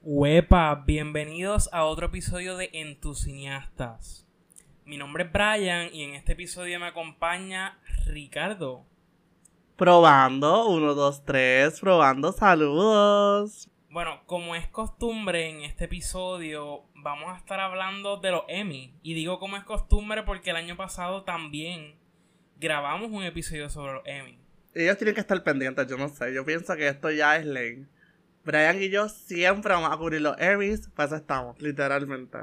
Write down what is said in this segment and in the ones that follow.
Huepa, bienvenidos a otro episodio de En tus cineastas. Mi nombre es Brian y en este episodio me acompaña Ricardo. Probando, uno, dos, tres, probando, saludos. Bueno, como es costumbre en este episodio, vamos a estar hablando de los Emmy. Y digo como es costumbre porque el año pasado también grabamos un episodio sobre los Emmy. Ellos tienen que estar pendientes, yo no sé. Yo pienso que esto ya es ley. Brian y yo siempre vamos a cubrir los Emmys, pues estamos, literalmente.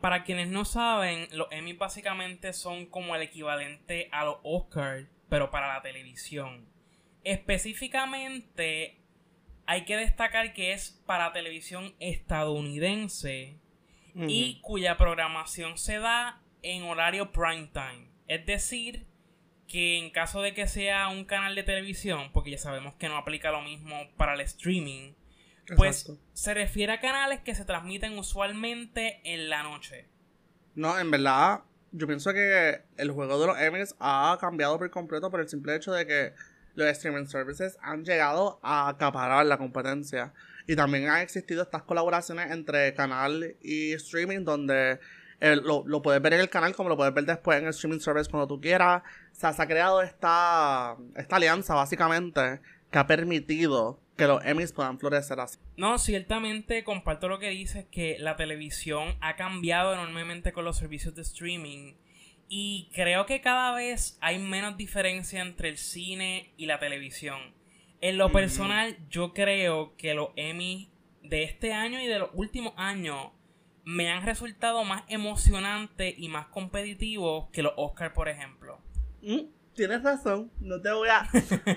Para quienes no saben, los Emmy básicamente son como el equivalente a los Oscars, pero para la televisión. Específicamente, hay que destacar que es para televisión estadounidense y cuya programación se da en horario prime time. Es decir, que en caso de que sea un canal de televisión, porque ya sabemos que no aplica lo mismo para el streaming, pues se refiere a canales que se transmiten usualmente en la noche. No, en verdad, yo pienso que el juego de los Emmys ha cambiado por completo por el simple hecho de que los streaming services han llegado a acaparar la competencia. Y también han existido estas colaboraciones entre canal y streaming donde lo, lo, puedes ver en el canal como lo puedes ver después en el streaming service cuando tú quieras. O sea, se ha creado esta, esta alianza básicamente que ha permitido que los Emmys puedan florecer así. No, ciertamente comparto lo que dices, que la televisión ha cambiado enormemente con los servicios de streaming. Y creo que cada vez hay menos diferencia entre el cine y la televisión. En lo personal, yo creo que los Emmys de este año y de los últimos años me han resultado más emocionantes y más competitivos que los Oscars, por ejemplo. Mm tienes razón, no te voy a...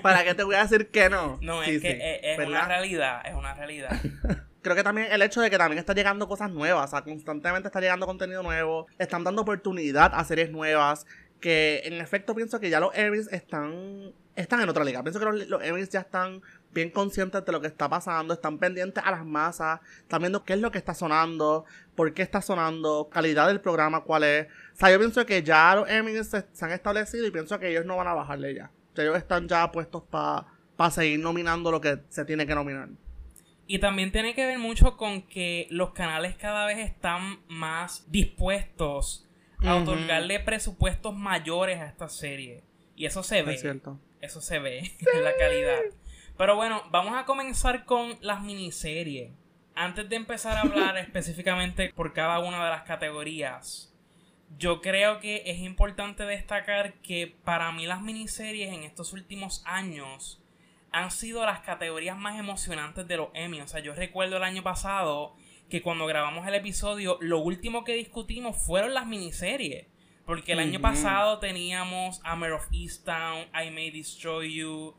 ¿Para qué te voy a decir que no? No, es que es, una realidad, es una realidad. Creo que también el hecho de que también está llegando cosas nuevas, o sea, constantemente está llegando contenido nuevo, están dando oportunidad a series nuevas, que en efecto pienso que ya los Emmys están, están en otra liga. Pienso que los, los ya están bien conscientes de lo que está pasando, están pendientes a las masas, están viendo qué es lo que está sonando, por qué está sonando, calidad del programa, cuál es. O sea, yo pienso que ya los Emmys se, han establecido y pienso que ellos no van a bajarle ya. Que ellos están ya puestos para seguir nominando lo que se tiene que nominar. Y también tiene que ver mucho con que los canales cada vez están más dispuestos a otorgarle presupuestos mayores a esta serie. Y eso se ve. Es cierto. Eso se ve en la calidad. Pero bueno, vamos a comenzar con las miniseries. Antes de empezar a hablar específicamente por cada una de las categorías, yo creo que es importante destacar que para mí las miniseries en estos últimos años han sido las categorías más emocionantes de los Emmy. O sea, yo recuerdo el año pasado que cuando grabamos el episodio, lo último que discutimos fueron las miniseries. Porque el año pasado teníamos Hammer of Easttown, I May Destroy You,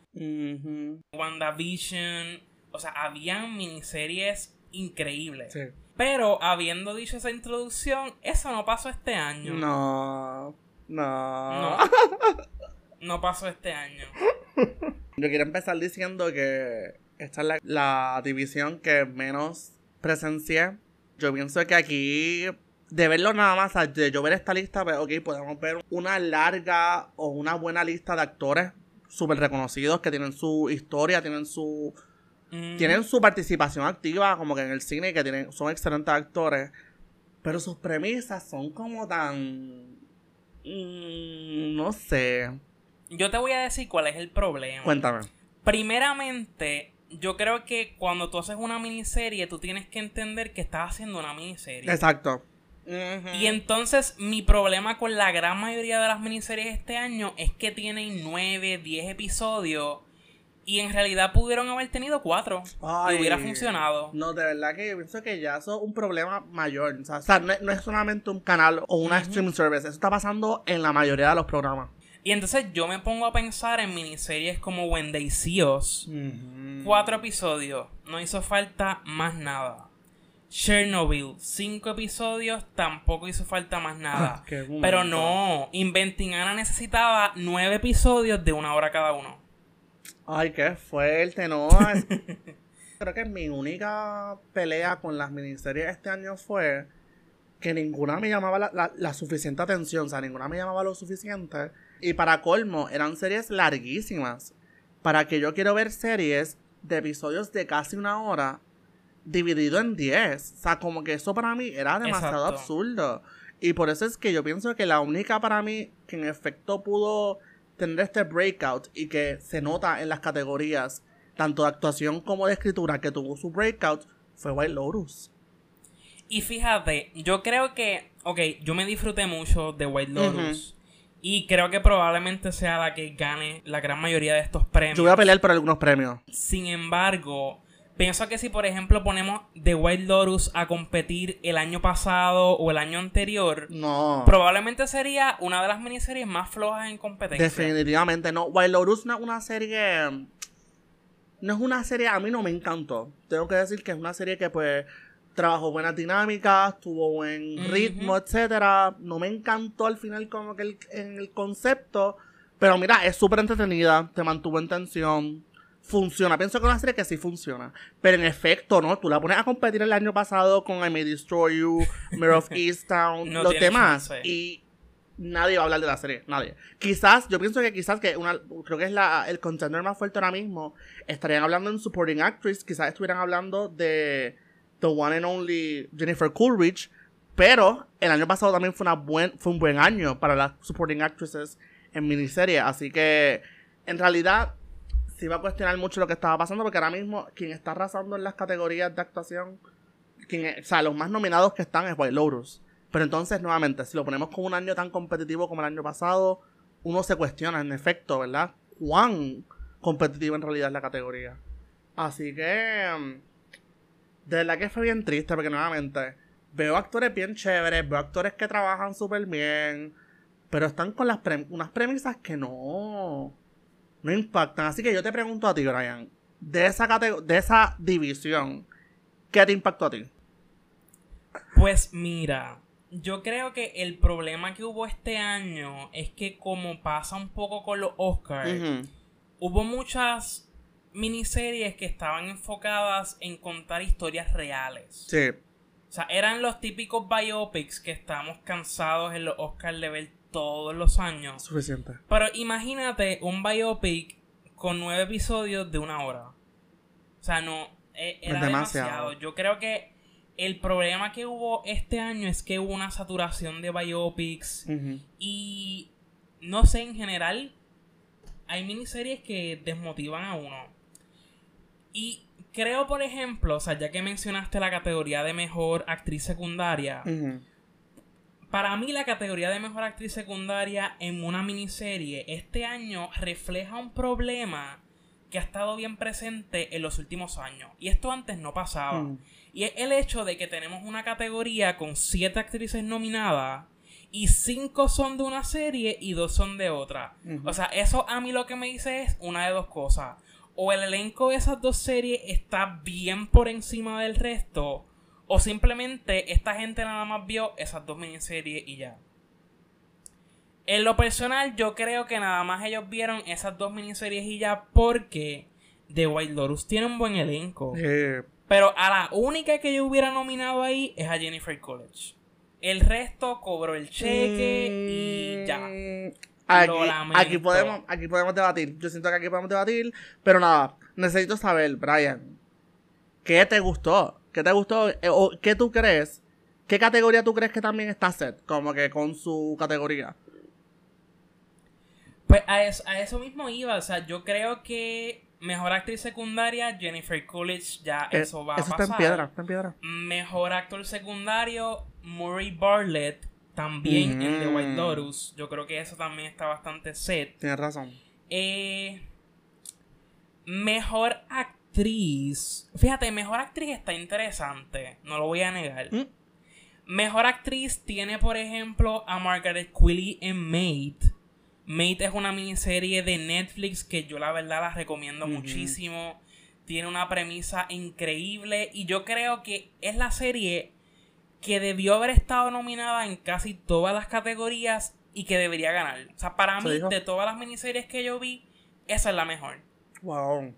WandaVision. O sea, habían miniseries increíbles. Pero habiendo dicho esa introducción, eso no pasó este año. No. No. No, pasó este año. Yo quiero empezar diciendo que esta es la, la división que menos presencié. Yo pienso que aquí de verlo nada más, de yo ver esta lista, pues, ok, podemos ver una larga o una buena lista de actores súper reconocidos que tienen su historia, tienen su mm. tienen su participación activa como que en el cine que tienen son excelentes actores, pero sus premisas son como tan mm, no sé. Yo te voy a decir cuál es el problema. Cuéntame. Primeramente, yo creo que cuando tú haces una miniserie, tú tienes que entender que estás haciendo una miniserie. Exacto. Y entonces mi problema con la gran mayoría de las miniseries este año es que tienen 9, 10 episodios y en realidad pudieron haber tenido 4 y hubiera funcionado. No, de verdad que yo pienso que ya eso es un problema mayor. O sea, no, es solamente un canal o una streaming service, eso está pasando en la mayoría de los programas. Y entonces yo me pongo a pensar en miniseries como When They See Us. Cuatro episodios, no hizo falta más nada. Chernobyl, cinco episodios, tampoco hizo falta más nada. Ah, Pero no, Inventing Anna necesitaba nueve episodios de una hora cada uno. Ay, qué fuerte, no. Creo que mi única pelea con las miniseries este año fue que ninguna me llamaba la, la, suficiente atención, o sea, ninguna me llamaba lo suficiente. Y para colmo, eran series larguísimas. Para que yo quiero ver series de episodios de casi una hora, dividido en 10. O sea, como que eso para mí era demasiado absurdo. Y por eso es que yo pienso que la única para mí que en efecto pudo tener este breakout y que se nota en las categorías, tanto de actuación como de escritura, que tuvo su breakout, fue White Lotus. Y fíjate, yo creo que, ok, yo me disfruté mucho de White Lotus. Y creo que probablemente sea la que gane la gran mayoría de estos premios. Yo voy a pelear por algunos premios. Sin embargo, pienso que si por ejemplo ponemos The White Lotus a competir el año pasado o el año anterior, no. Probablemente sería una de las miniseries más flojas en competencia. Definitivamente no. White Lotus no es una serie no es una serie, a mí no me encantó. Tengo que decir que es una serie que pues trabajó buenas dinámicas, tuvo buen ritmo, etcétera. No me encantó al final como que el, en el concepto, pero mira, es súper entretenida, te mantuvo en tensión, funciona. Pienso que es una serie que sí funciona, pero en efecto, ¿no? Tú la pones a competir el año pasado con I May Destroy You, Mirror of Easttown, los demás, y nadie va a hablar de la serie, nadie. Quizás, yo pienso que quizás que una, creo que es la, el contender más fuerte ahora mismo, estarían hablando en Supporting Actress, quizás estuvieran hablando de The One and Only Jennifer Coolidge, pero el año pasado también fue, una buen, fue un buen año para las Supporting Actresses en miniserie, así que en realidad se iba a cuestionar mucho lo que estaba pasando, porque ahora mismo quien está arrasando en las categorías de actuación, quien, o sea, los más nominados que están es White Lotus. Pero entonces, nuevamente, si lo ponemos como un año tan competitivo como el año pasado, uno se cuestiona, en efecto, ¿verdad? ¿Cuán competitivo en realidad es la categoría? Así que, mm, de verdad que fue bien triste, porque nuevamente, veo actores bien chéveres, veo actores que trabajan súper bien, pero están con las unas premisas que no, no impactan. Así que yo te pregunto a ti, Brian, de esa, de esa división, ¿qué te impactó a ti? Pues mira, yo creo que el problema que hubo este año es que como pasa un poco con los Oscars, hubo muchas miniseries que estaban enfocadas en contar historias reales. Sí. O sea, eran los típicos biopics que estamos cansados en los Oscars de ver todos los años. Suficiente. Pero imagínate un biopic con nueve episodios de una hora. O sea, no, e, era demasiado. Yo creo que el problema que hubo este año es que hubo una saturación de biopics y no sé, en general hay miniseries que desmotivan a uno. Y creo, por ejemplo, o sea, ya que mencionaste la categoría de mejor actriz secundaria, para mí la categoría de mejor actriz secundaria en una miniserie este año refleja un problema que ha estado bien presente en los últimos años. Y esto antes no pasaba. Mm. Y es el hecho de que tenemos una categoría con siete actrices nominadas y cinco son de una serie y dos son de otra. O sea, eso a mí lo que me dice es una de dos cosas. O el elenco de esas dos series está bien por encima del resto, o simplemente esta gente nada más vio esas dos miniseries y ya. En lo personal, yo creo que nada más ellos vieron esas dos miniseries y ya porque The White Lotus tiene un buen elenco. Eh, pero a la única que yo hubiera nominado ahí es a Jennifer College. El resto cobró el cheque y ya. Aquí, podemos, aquí podemos debatir. Yo siento que aquí podemos debatir. Pero nada, necesito saber, Brian, ¿qué te gustó? ¿Qué te gustó? Eh, ¿O qué tú crees? ¿Qué categoría tú crees que también está set? Como que con su categoría. Pues a eso, a eso mismo iba. O sea, yo creo que Mejor actriz secundaria, Jennifer Coolidge, ya eh, eso va a pasar. Está en piedra, está en piedra. Mejor actor secundario, Murray Bartlett, también en The White Lotus. Yo creo que eso también está bastante set. Tienes razón. Eh, mejor actriz. Fíjate, mejor actriz está interesante. No lo voy a negar. Mm. Mejor actriz tiene, por ejemplo, a Margaret Quilley en Mate. Mate es una miniserie de Netflix que yo la verdad la recomiendo muchísimo. Tiene una premisa increíble y yo creo que es la serie que debió haber estado nominada en casi todas las categorías y que debería ganar. O sea, para mí, de todas las miniseries que yo vi, esa es la mejor. Wow.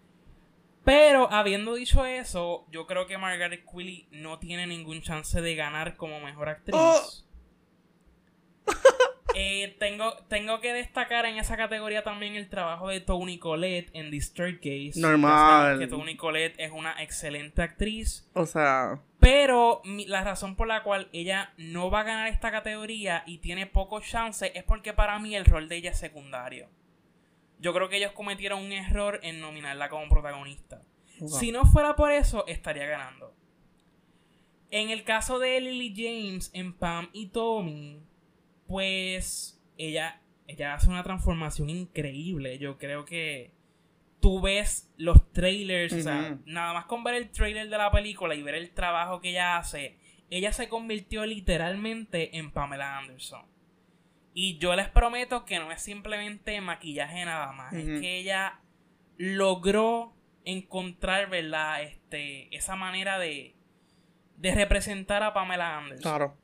Pero habiendo dicho eso, yo creo que Margaret Quilley no tiene ningún chance de ganar como mejor actriz. Oh. Eh, tengo, tengo que destacar en esa categoría también el trabajo de Toni Collette en The Case. Normal. Que Toni Collette es una excelente actriz. O sea. Pero la razón por la cual ella no va a ganar esta categoría y tiene pocos chances es porque para mí el rol de ella es secundario. Yo creo que ellos cometieron un error en nominarla como protagonista. Si no fuera por eso, estaría ganando. En el caso de Lily James en Pam y Tommy, pues ella, ella hace una transformación increíble. Yo creo que tú ves los trailers, o sea, nada más con ver el trailer de la película y ver el trabajo que ella hace, ella se convirtió literalmente en Pamela Anderson. Y yo les prometo que no es simplemente maquillaje nada más, es que ella logró encontrar, ¿verdad? Este, esa manera de, de representar a Pamela Anderson. Claro.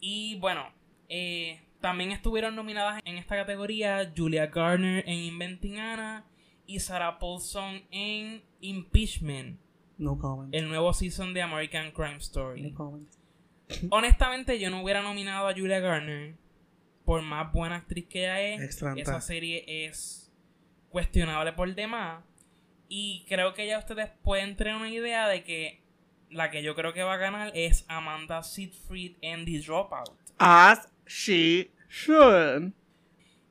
Y bueno, eh, también estuvieron nominadas en esta categoría Julia Garner en Inventing Anna y Sarah Paulson en Impeachment. No comment. El nuevo season de American Crime Story. No Honestamente, yo no hubiera nominado a Julia Garner por más buena actriz que ella es. Esa serie es cuestionable por demás. Y creo que ya ustedes pueden tener una idea de que la que yo creo que va a ganar es Amanda Seyfried en The Dropout. As she should.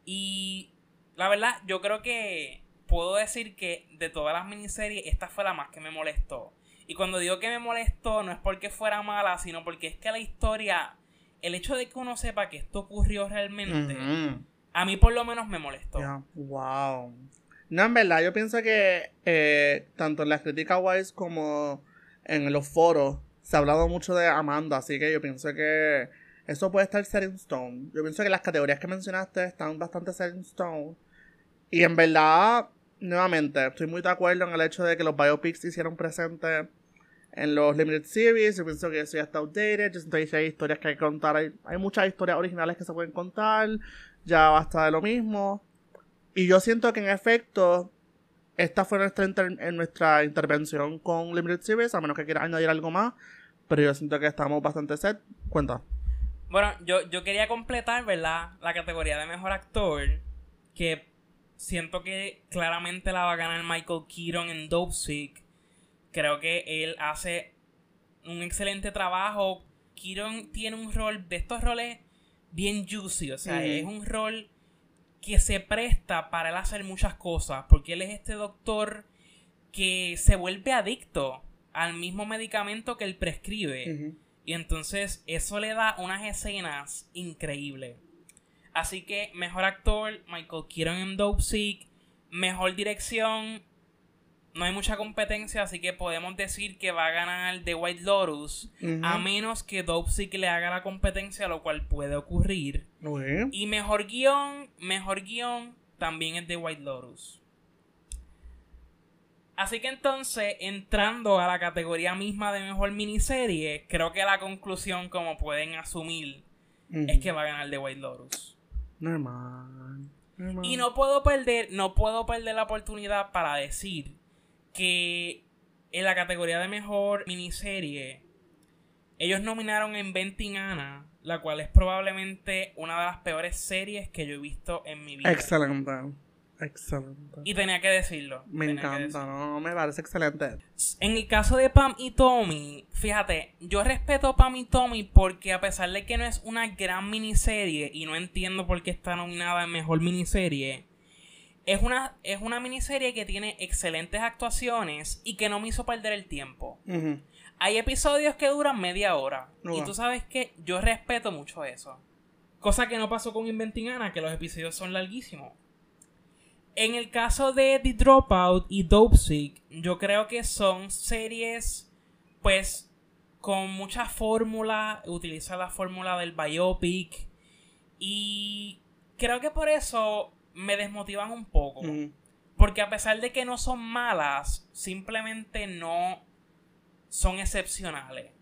Y la verdad, yo creo que puedo decir que de todas las miniseries, esta fue la más que me molestó. Y cuando digo que me molestó, no es porque fuera mala, sino porque es que la historia, el hecho de que uno sepa que esto ocurrió realmente, a mí por lo menos me molestó. Wow. No, en verdad, yo pienso que eh, tanto en las críticas wise como en los foros se ha hablado mucho de Amanda, así que yo pienso que eso puede estar set in stone. Yo pienso que las categorías que mencionaste están bastante set in stone. Y en verdad, nuevamente, estoy muy de acuerdo en el hecho de que los biopics hicieron presentes en los limited series. Yo pienso que eso ya está outdated. Yo siento que hay historias que hay que contar. Hay, muchas historias originales que se pueden contar. Ya basta de lo mismo. Y yo siento que en efecto esta fue nuestra, en nuestra intervención con Limited Series, a menos que quieras añadir algo más. Pero yo siento que estamos bastante set. Cuenta. Bueno, yo, yo quería completar, ¿verdad? La categoría de mejor actor. Que siento que claramente la va a ganar Michael Keaton en Dope Sick. Creo que él hace un excelente trabajo. Keaton tiene un rol de estos roles bien juicy. O sea, es un rol que se presta para él hacer muchas cosas, porque él es este doctor que se vuelve adicto al mismo medicamento que él prescribe. Y entonces eso le da unas escenas increíbles. Así que mejor actor, Michael Keaton en Dope Sick. Mejor dirección, no hay mucha competencia, así que podemos decir que va a ganar The White Lotus, a menos que Dope le haga la competencia, lo cual puede ocurrir. Y mejor guion, mejor guion también es The White Lotus. Así que entonces, entrando a la categoría misma de mejor miniserie, creo que la conclusión, como pueden asumir, es que va a ganar The White Lotus. Normal. Y no puedo perder, no puedo perder la oportunidad para decir que en la categoría de mejor miniserie, ellos nominaron Inventing Anna, la cual es probablemente una de las peores series que yo he visto en mi vida. Excelente. Excelente. Y tenía que decirlo. Me encanta, no, me parece excelente. En el caso de Pam y Tommy, fíjate, yo respeto a Pam y Tommy porque a pesar de que no es una gran miniserie y no entiendo por qué está nominada en mejor miniserie, es una, es una miniserie que tiene excelentes actuaciones y que no me hizo perder el tiempo. Hay episodios que duran media hora. Y tú sabes que yo respeto mucho eso. Cosa que no pasó con Inventing Anna, que los episodios son larguísimos. En el caso de The Dropout y Dope Sick, yo creo que son series, pues, con mucha fórmula. Utiliza la fórmula del biopic. Y creo que por eso me desmotivan un poco. Porque a pesar de que no son malas, simplemente no son excepcionales.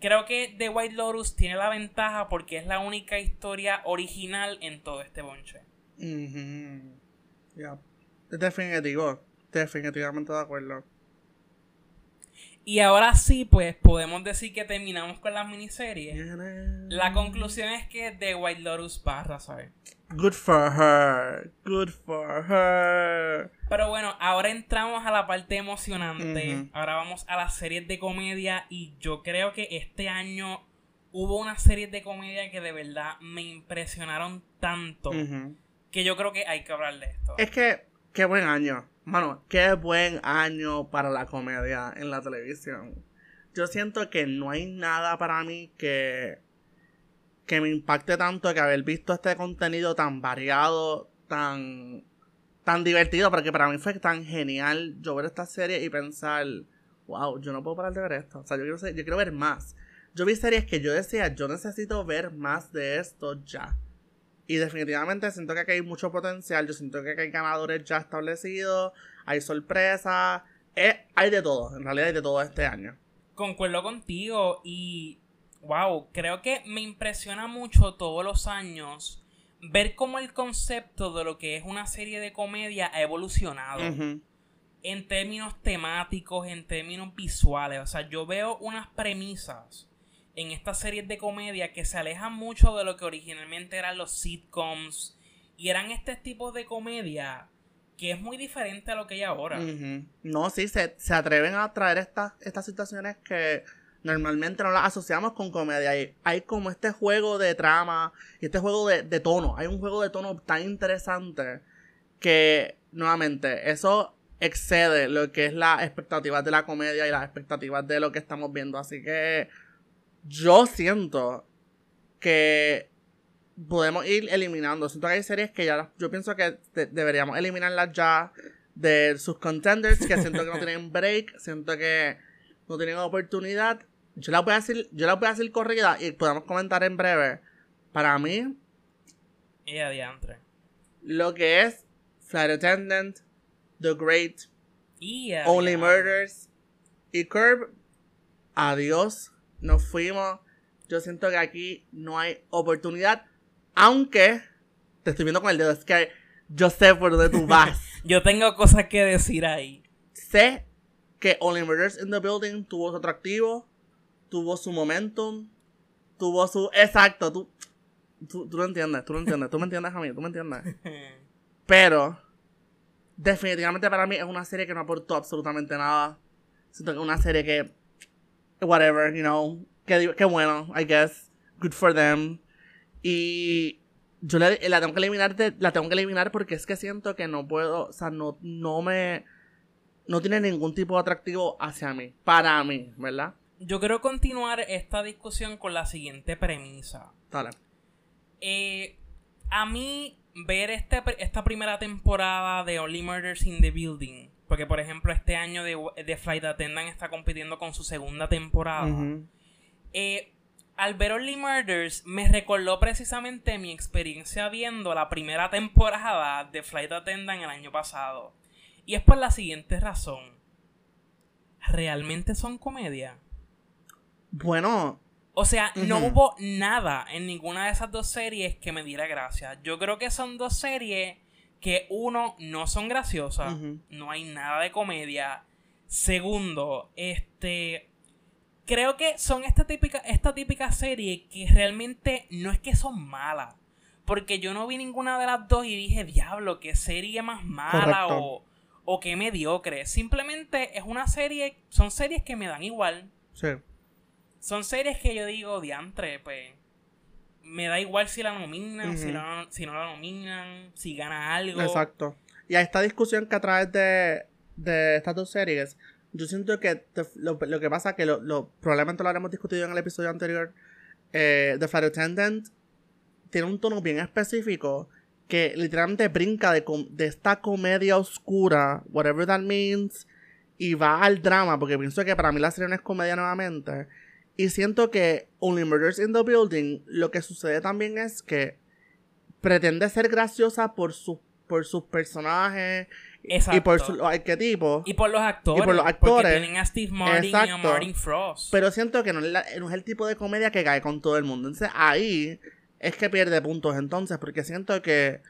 Creo que The White Lotus tiene la ventaja porque es la única historia original en todo este bonche. Definitivo, definitivamente de acuerdo. Y ahora sí, pues podemos decir que terminamos con las miniseries. La conclusión es que The White Lotus barra, ¿sabes? Good for her. Good for her. Pero bueno, ahora entramos a la parte emocionante. Ahora vamos a las series de comedia. Y yo creo que este año hubo unas series de comedia que de verdad me impresionaron tanto. Que yo creo que hay que hablar de esto. Es que, qué buen año. Mano, qué buen año para la comedia en la televisión. Yo siento que no hay nada para mí que, que me impacte tanto que haber visto este contenido tan variado, tan, tan divertido, porque para mí fue tan genial yo ver esta serie y pensar, wow, yo no puedo parar de ver esto. O sea, yo quiero, yo quiero ver más. Yo vi series que yo decía, yo necesito ver más de esto ya. Y definitivamente siento que aquí hay mucho potencial. Yo siento que aquí hay ganadores ya establecidos. Hay sorpresas. Eh, hay de todo. En realidad hay de todo este año. Concuerdo contigo. Y. Wow. Creo que me impresiona mucho todos los años ver cómo el concepto de lo que es una serie de comedia ha evolucionado. En términos temáticos, en términos visuales. O sea, yo veo unas premisas en estas series de comedia que se alejan mucho de lo que originalmente eran los sitcoms y eran este tipo de comedia que es muy diferente a lo que hay ahora. No, sí, se, atreven a traer estas, estas situaciones que normalmente no las asociamos con comedia. Hay, como este juego de trama y este juego de, de tono. Hay un juego de tono tan interesante que, nuevamente, eso excede lo que es las expectativas de la comedia y las expectativas de lo que estamos viendo. Así que yo siento que podemos ir eliminando. Siento que hay series que ya yo pienso que deberíamos eliminarlas ya de sus contenders, que siento que no tienen break, siento que no tienen oportunidad. Yo la voy a decir, yo la voy a decir corrida y podemos comentar en breve. Para mí, y adiantre. Lo que es Flight Attendant, The Great, Only Murders y Curb. Adiós nos fuimos. Yo siento que aquí no hay oportunidad. Aunque te estoy viendo con el dedo, es que yo sé por dónde tú vas. yo tengo cosas que decir ahí. Sé que Only Murders in the Building tuvo su atractivo, tuvo su momentum, tuvo su. Exacto, tú, tú, tú lo entiendes, tú lo entiendes, tú me entiendes a mí, tú me entiendes. Pero, definitivamente para mí es una serie que no aportó absolutamente nada. Siento que es una serie que whatever, you know, qué, qué bueno, I guess, good for them. Y yo la, la, tengo que eliminar, la tengo que eliminar porque es que siento que no puedo, o sea, no, no me, no tiene ningún tipo de atractivo hacia mí, para mí, ¿verdad? Yo quiero continuar esta discusión con la siguiente premisa. Dale. Eh, a mí, ver este, esta primera temporada de Only Murders in the Building porque, por ejemplo, este año de, Flight Attendant está compitiendo con su segunda temporada. Eh, al ver Only Murders, me recordó precisamente mi experiencia viendo la primera temporada de Flight Attendant el año pasado. Y es por la siguiente razón. ¿Realmente son comedia? Bueno. O sea, no hubo nada en ninguna de esas dos series que me diera gracia. Yo creo que son dos series que uno, no son graciosas, no hay nada de comedia. Segundo, este creo que son esta típica esta típica serie que realmente no es que son malas, porque yo no vi ninguna de las dos y dije, "Diablo, qué serie más mala o o qué mediocre." Simplemente es una serie, son series que me dan igual. Sí. Son series que yo digo, "Diantre, pues me da igual si la nominan, si, si, no la nominan, si gana algo. Exacto. Y a esta discusión que a través de, de estas dos series, yo siento que lo, que pasa es que lo, probablemente lo habremos discutido en el episodio anterior. Eh, The Flight Attendant tiene un tono bien específico que literalmente brinca de, de esta comedia oscura, whatever that means, y va al drama, porque pienso que para mí la serie no es comedia nuevamente y siento que Only Murders in the Building, lo que sucede también es que pretende ser graciosa por, su, por sus personajes y por su arquetipo. Y por los actores. Y por los actores. Porque tienen a Steve Martin y a Martin Frost. Pero siento que no es, no es, el tipo de comedia que cae con todo el mundo. Entonces ahí es que pierde puntos entonces, porque siento que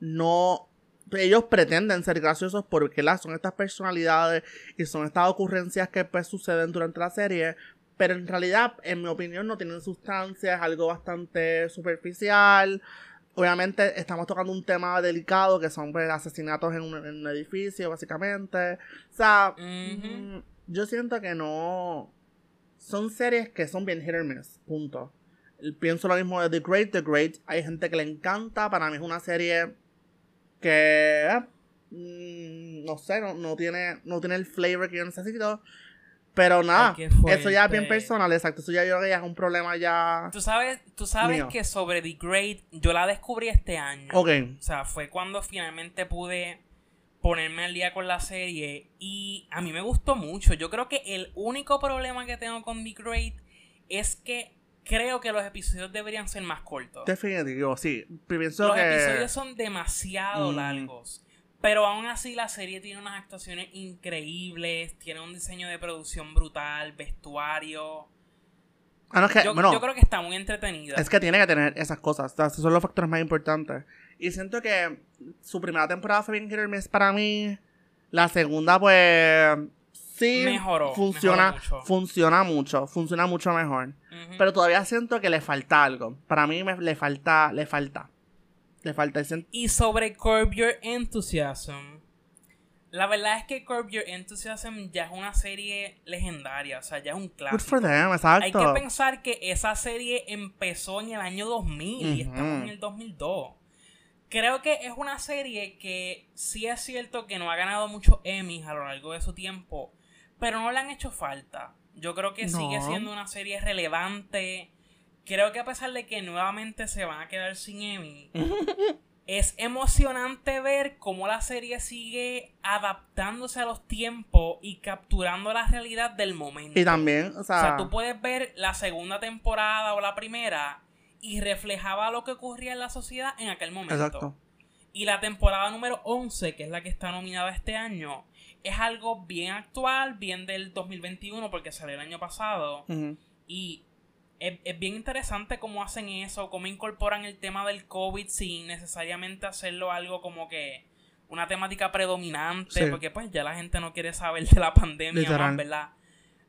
no ellos pretenden ser graciosos porque las son estas personalidades y son estas ocurrencias que pues suceden durante la serie, pero en realidad, en mi opinión, no tienen sustancia, es algo bastante superficial. Obviamente estamos tocando un tema delicado que son pues, asesinatos en un, edificio, básicamente. O sea, mm, yo siento que no... Son series que son bien hit or miss, punto. Pienso lo mismo de The Great. The Great, hay gente que le encanta. Para mí es una serie que... Mm, no sé, no, tiene, no tiene el flavor que yo necesito. Pero nada, eso ya es bien personal, exacto. Eso ya yo creo que ya es un problema ya. Tú sabes, tú sabes que sobre The Great yo la descubrí este año. Ok. O sea, fue cuando finalmente pude ponerme al día con la serie. Y a mí me gustó mucho. Yo creo que el único problema que tengo con The Great es que creo que los episodios deberían ser más cortos. Definitivo, sí. Pienso los episodios son demasiado mm. largos. Pero aún así la serie tiene unas actuaciones increíbles, tiene un diseño de producción brutal, vestuario. Ah, yo, creo que está muy entretenida. Es que tiene que tener esas cosas. esos son los factores más importantes. Y siento que su primera temporada fue bien hit para mí. La segunda, pues. Sí. Mejoró. Funciona, mucho. funciona mucho. Funciona mucho mejor. Pero todavía siento que le falta algo. Para mí me, le falta. Le falta. Le falta ese... Y sobre Curb Your Enthusiasm. La verdad es que Curb Your Enthusiasm ya es una serie legendaria, o sea, ya es un clásico. Hay que pensar que esa serie empezó en el año 2000 y estamos en el 2002. Creo que es una serie que sí es cierto que no ha ganado muchos Emmys a lo largo de su tiempo, pero no le han hecho falta. Yo creo que sigue siendo una serie relevante creo que a pesar de que nuevamente se van a quedar sin Emmy, es emocionante ver cómo la serie sigue adaptándose a los tiempos y capturando la realidad del momento. Y también, o sea... O sea, tú puedes ver la segunda temporada o la primera y reflejaba lo que ocurría en la sociedad en aquel momento. Exacto. Y la temporada número 11, que es la que está nominada este año, es algo bien actual, bien del 2021 porque salió el año pasado. Y es, bien interesante cómo hacen eso, cómo incorporan el tema del COVID sin necesariamente hacerlo algo como que una temática predominante, porque pues ya la gente no quiere saber de la pandemia, ¿verdad?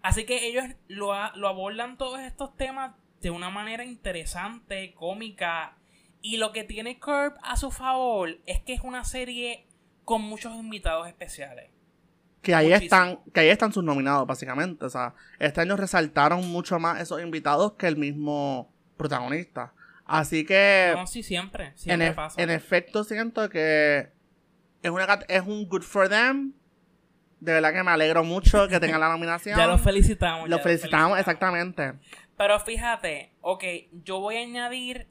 Así que ellos lo, lo abordan todos estos temas de una manera interesante, cómica. Y lo que tiene Curb a su favor es que es una serie con muchos invitados especiales que ahí están, que ahí están sus nominados, básicamente. O sea, este año resaltaron mucho más esos invitados que el mismo protagonista. Así que. No, sí, siempre. Siempre en, pasa. En efecto, siento que es, una, es un good for them. De verdad que me alegro mucho que tengan la nominación. ya los felicitamos. Los felicitamos, exactamente. Pero fíjate, ok, yo voy a añadir.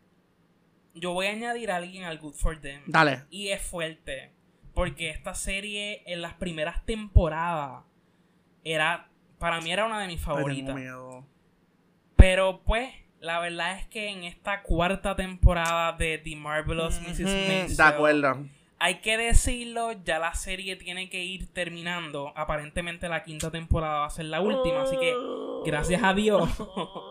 Yo voy a añadir a alguien al good for them. Dale. Y es fuerte. Porque esta serie en las primeras temporadas era. Para mí era una de mis favoritas. Pero pues, la verdad es que en esta cuarta temporada de The Marvelous Mrs. Maisel, De acuerdo. Hay que decirlo, ya la serie tiene que ir terminando. Aparentemente la quinta temporada va a ser la última, así que gracias a Dios.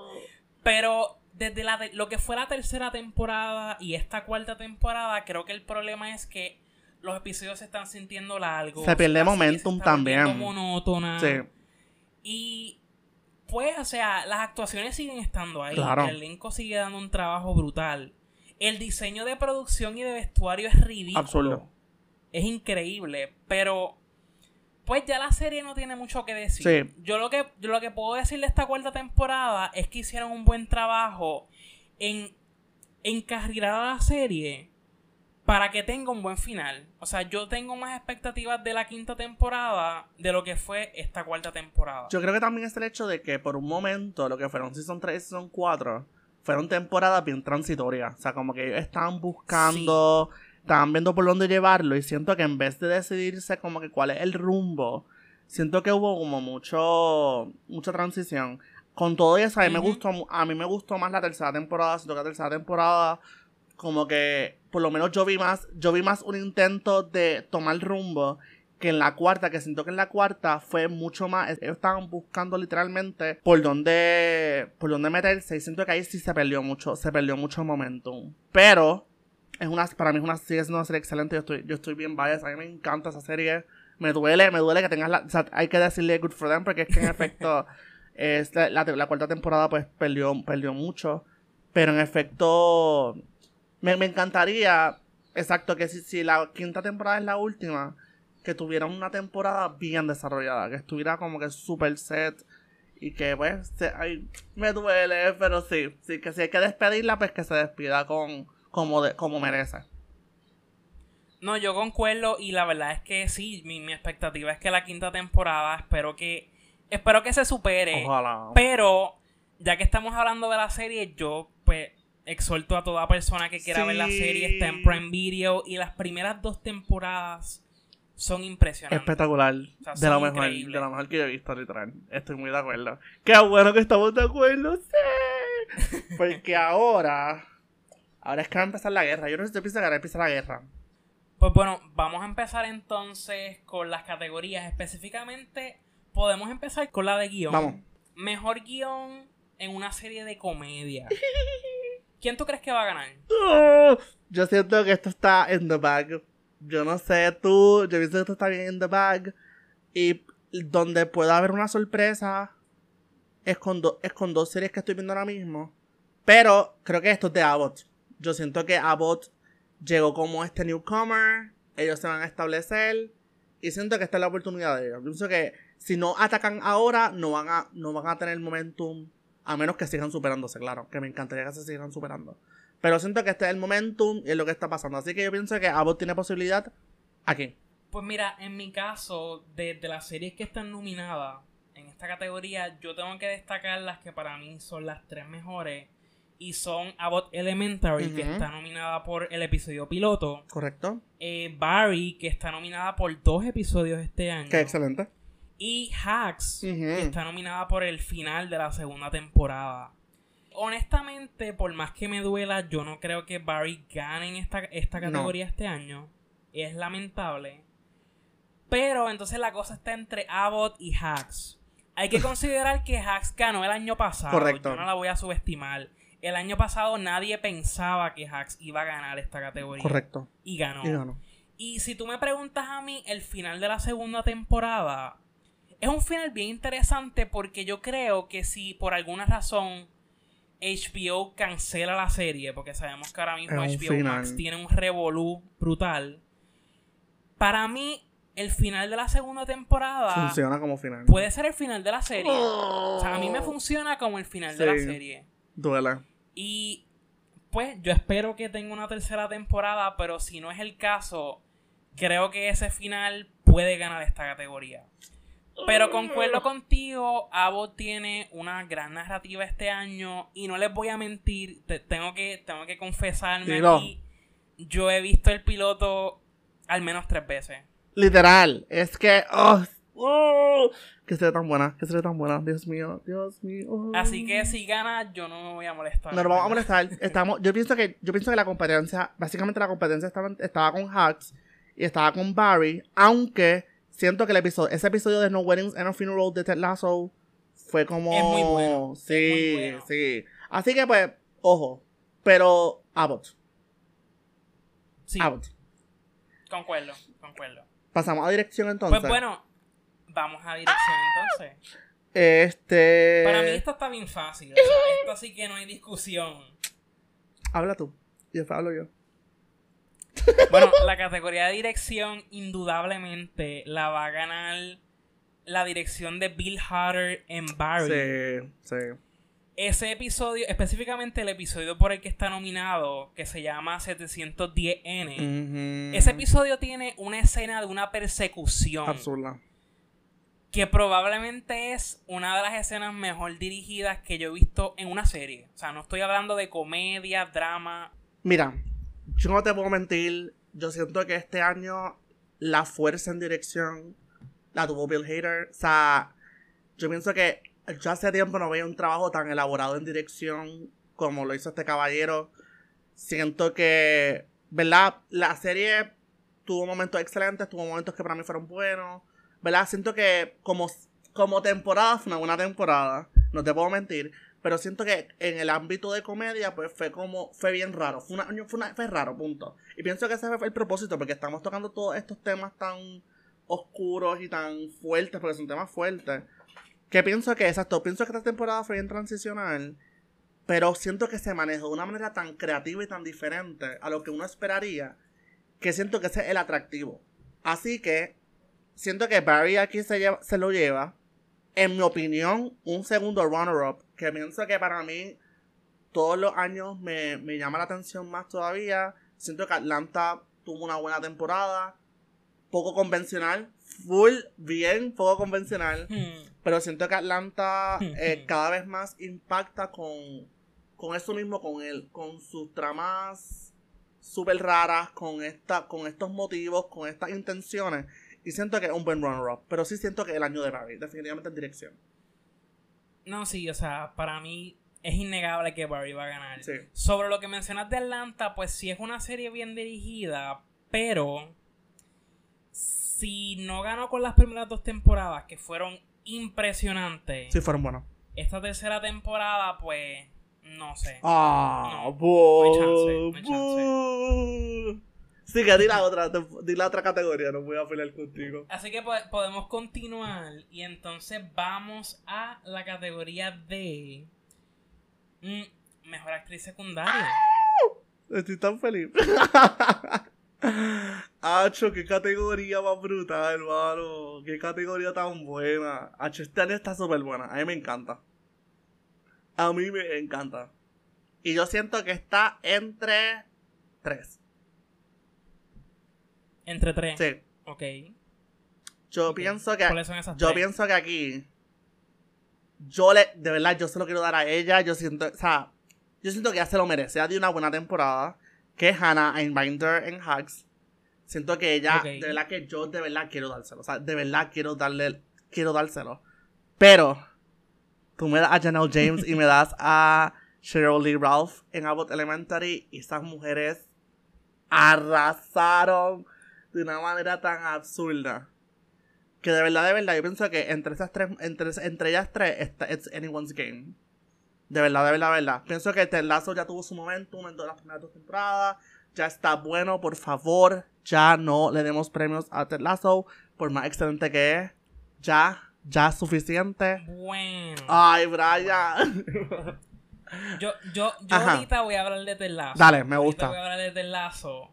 Pero desde la lo que fue la tercera temporada y esta cuarta temporada, creo que el problema es que los episodios se están sintiendo largos. Se pierde momentum también. monótona. Sí. Y pues, o sea, las actuaciones siguen estando ahí. El elenco sigue dando un trabajo brutal. El diseño de producción y de vestuario es ridículo. Absoluto. Es increíble, pero pues ya la serie no tiene mucho que decir. Sí. Yo lo que yo lo que puedo decir de esta cuarta temporada es que hicieron un buen trabajo en encarrilar a la serie para que tenga un buen final. O sea, yo tengo más expectativas de la quinta temporada de lo que fue esta cuarta temporada. Yo creo que también es el hecho de que por un momento lo que fueron Season 3 y Season 4 fueron temporadas bien transitorias. O sea, como que ellos estaban buscando, estaban viendo por dónde llevarlo y siento que en vez de decidirse como que cuál es el rumbo, siento que hubo como mucho, mucha transición. Con todo eso, a mí, me gustó, a mí me gustó más la tercera temporada. Siento que la tercera temporada como que por lo menos yo vi más, yo vi más un intento de tomar rumbo que en la cuarta, que siento que en la cuarta fue mucho más, ellos estaban buscando literalmente por dónde, por dónde meterse y siento que ahí sí se perdió mucho, se perdió mucho momentum. Pero, es una, para mí es una, sigue siendo una serie excelente. Yo estoy, yo estoy bien biased. A mí me encanta esa serie. Me duele, me duele que tengas la. O sea, hay que decirle good for them porque es que en efecto. es la, la, cuarta temporada pues perdió, perdió mucho. Pero en efecto. Me, me encantaría. Exacto, que si, si la quinta temporada es la última. Que tuviera una temporada bien desarrollada. Que estuviera como que super set y que pues ay, me duele, pero sí, sí, que si hay que despedirla, pues que se despida con como, de, como merece. No, yo concuerdo y la verdad es que sí, mi, mi expectativa es que la quinta temporada, espero que espero que se supere. Ojalá. Pero ya que estamos hablando de la serie, yo pues exhorto a toda persona que quiera ver la serie, está en Prime Video y las primeras dos temporadas son impresionantes. Espectacular. de, lo mejor, de lo mejor que yo he visto, literal. Estoy muy de acuerdo. Qué bueno que estamos de acuerdo, sí. Porque ahora. Ahora es que va a empezar la guerra. Yo no sé si empieza a empieza la guerra. Pues bueno, vamos a empezar entonces con las categorías. Específicamente, podemos empezar con la de guion. Vamos. Mejor guion en una serie de comedia. ¿Quién tú crees que va a ganar? Oh, yo siento que esto está en the bag yo no sé tú, yo pienso que esto está bien en the bag. Y donde pueda haber una sorpresa es con, es con dos series que estoy viendo ahora mismo. Pero creo que esto es de Abbott. Yo siento que Abbott llegó como este newcomer. Ellos se van a establecer. Y siento que esta es la oportunidad de ellos. Pienso que si no atacan ahora, no van a, no van a tener momentum. A menos que sigan superándose, claro. Que me encantaría que se sigan superando. Pero siento que este es el momentum y es lo que está pasando. Así que yo pienso que Abbott tiene posibilidad aquí. Pues mira, en mi caso, de, las series que están nominadas en esta categoría, yo tengo que destacar las que para mí son las tres mejores. Y son Abbott Elementary, que está nominada por el episodio piloto. Correcto. Eh, Barry, que está nominada por dos episodios este año. Qué excelente. Y Hacks, que está nominada por el final de la segunda temporada honestamente, por más que me duela, yo no creo que Barry gane en esta, esta categoría este año. Es lamentable. Pero entonces la cosa está entre Abbott y Hacks. Hay que considerar que Hacks ganó el año pasado. Correcto. Yo no la voy a subestimar. El año pasado nadie pensaba que Hacks iba a ganar esta categoría. Correcto. Y ganó. Y ganó. Y si tú me preguntas a mí, el final de la segunda temporada es un final bien interesante porque yo creo que si por alguna razón HBO cancela la serie, porque sabemos que ahora mismo HBO Max tiene un revolú brutal. Para mí, el final de la segunda temporada. Funciona como final. Puede ser el final de la serie. O sea, a mí me funciona como el final de la serie. Duela. Y pues yo espero que tenga una tercera temporada, pero si no es el caso, creo que ese final puede ganar esta categoría. Pero concuerdo contigo, Avo tiene una gran narrativa este año y no les voy a mentir, tengo que tengo que confesarme aquí, yo he visto el piloto al menos tres veces. Literal, es que oh, oh, que sería tan buena, que sería tan buena, Dios mío, Dios mío. Así que si gana, yo no me voy a molestar. No nos vamos a molestar. Estamos, yo pienso que yo pienso que la competencia, básicamente la competencia estaba, estaba con Hux y estaba con Barry, aunque siento que el episodio, ese episodio de No Weddings and a Funeral de Ted Lasso fue como. Es muy bueno. Sí, sí. Así que, pues, ojo. Pero Abbott. Sí. Abbott. Concuerdo, concuerdo. Pasamos a dirección entonces. Pues bueno, vamos a dirección entonces. Este. Para mí esto está bien fácil. Esto sí que no hay discusión. Habla tú. Y después hablo yo. Bueno, la categoría de dirección indudablemente la va a ganar la dirección de Bill Hader en Barry. Sí, sí. Ese episodio, específicamente el episodio por el que está nominado, que se llama 710N, ese episodio tiene una escena de una persecución. Absurda. Que probablemente es una de las escenas mejor dirigidas que yo he visto en una serie. O sea, no estoy hablando de comedia, drama. Mira, yo no te puedo mentir, yo siento que este año la fuerza en dirección la tuvo Bill Hader. O sea, yo pienso que yo hace tiempo no veía un trabajo tan elaborado en dirección como lo hizo este caballero. Siento que, ¿verdad? La serie tuvo momentos excelentes, tuvo momentos que para mí fueron buenos. ¿Verdad? Siento que como, como temporada fue una buena temporada. No te puedo mentir. Pero siento que en el ámbito de comedia, pues fue como, fue bien raro. Fue, una, fue, fue raro, punto. Y pienso que ese fue el propósito, porque estamos tocando todos estos temas tan oscuros y tan fuertes, porque son temas fuertes. Que pienso que, exacto, pienso que esta temporada fue bien transicional. Pero siento que se manejó de una manera tan creativa y tan diferente a lo que uno esperaría. Que siento que ese es el atractivo. Así que siento que Barry aquí se, lleva, se lo lleva. En mi opinión, un segundo runner-up. Que pienso que para mí todos los años me, me llama la atención más todavía. Siento que Atlanta tuvo una buena temporada. Poco convencional. Full, bien, poco convencional. Hmm. Pero siento que Atlanta eh, cada vez más impacta con, con eso mismo, con él, con sus tramas súper raras, con esta, con estos motivos, con estas intenciones. Y siento que es un buen runner-up. Pero sí siento que es el año de Barry, definitivamente en dirección. No, sí, o sea, para mí es innegable que Barry va a ganar. Sí. Sobre lo que mencionas de Atlanta, pues sí es una serie bien dirigida, pero si no ganó con las primeras dos temporadas, que fueron impresionantes, Sí, fueron buenos. esta tercera temporada, pues, no sé. Ah, No, bo- no hay chance, no hay chance. Bo- Sí, que di la otra, di la otra categoría, no voy a pelear contigo. Así que po- podemos continuar y entonces vamos a la categoría de mm, mejor actriz secundaria. Estoy tan feliz. Acho, qué categoría más brutal, hermano. Qué categoría tan buena. Acho, este año está súper buena. A mí me encanta. A mí me encanta. Y yo siento que está entre tres. Entre tres. Sí. Ok. Yo Ok. pienso que. ¿Cuáles son esas Yo tres? pienso que aquí. Yo le. De verdad, yo se lo quiero dar a ella. Yo siento. O sea. Yo siento que ella se lo merece. Ella dio una buena temporada. Que es Hannah Einbinder en Hacks. Siento que ella. De verdad que yo de verdad quiero dárselo. O sea, de verdad quiero darle. Quiero dárselo. Pero. Tú me das a Janelle James y me das a Cheryl Lee Ralph en Abbott Elementary. Y esas mujeres arrasaron de una manera tan absurda. Que de verdad, de verdad, yo pienso que entre esas tres, entre, entre ellas tres, está, it's anyone's game. De verdad, de verdad, de verdad. Pienso que Ted Lasso ya tuvo su momento en todas las primeras dos temporadas. Ya está bueno, por favor. Ya no le demos premios a Ted Lasso, por más excelente que es. Ya, ya es suficiente. Bueno. Ay, Brian. Yo, yo, yo Ajá. ahorita voy a hablar de Ted Lasso. Dale, me Ahorita gusta. voy a hablar de Ted Lasso.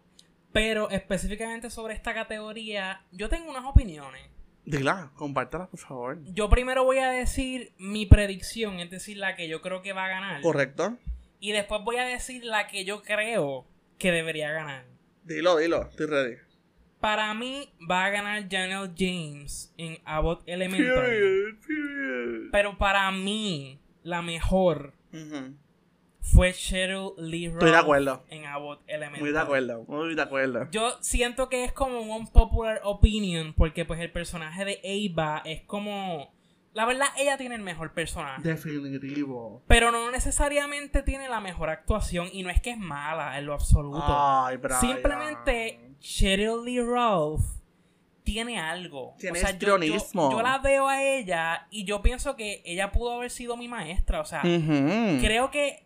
Pero específicamente sobre esta categoría, yo tengo unas opiniones. Dila, compártela, por favor. Yo primero voy a decir mi predicción, es decir, la que yo creo que va a ganar. Correcto. Y después voy a decir la que yo creo que debería ganar. Dilo, dilo, estoy ready. Para mí va a ganar Janelle James en Abbott Elementary. Period, period. Pero para mí, la mejor. Fue Cheryl Lee Estoy de acuerdo. en Abbott Elementary. Muy de acuerdo, muy de acuerdo. Yo siento que es como un unpopular opinion porque pues el personaje de Ava es como... La verdad, ella tiene el mejor personaje. Definitivo. Pero no necesariamente tiene la mejor actuación y no es que es mala en lo absoluto. Ay, Brian. Simplemente Cheryl Lee Ralph tiene algo. Tiene o sea, yo, histrionismo. yo- yo la veo a ella y yo pienso que ella pudo haber sido mi maestra. O sea, creo que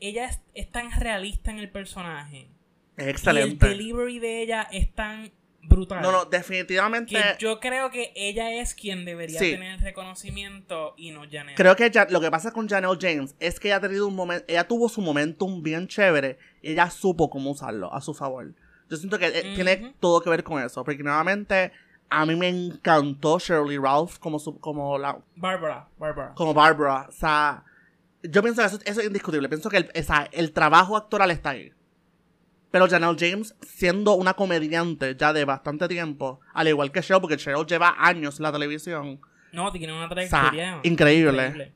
ella es, es tan realista en el personaje. Es Y el excelente. delivery de ella es tan brutal. No, no, definitivamente. que yo creo que ella es quien debería Sí. tener el reconocimiento y no Janet. Creo que ya- lo que pasa con Janelle James es que ella ha tenido un momento, ella tuvo su momentum bien chévere y ella supo cómo usarlo a su favor. Yo siento que eh, Ujú. tiene todo que ver con eso, porque nuevamente a mí me encantó Shirley Ralph como su, como la Barbara, Barbara. como Barbara, o sea, yo pienso que eso, eso es indiscutible, pienso que el, trabajo actoral está ahí. Pero Janelle James, siendo una comediante ya de bastante tiempo, al igual que Cheryl, porque Cheryl lleva años en la televisión, No, tiene una o sea, trayectoria. increíble.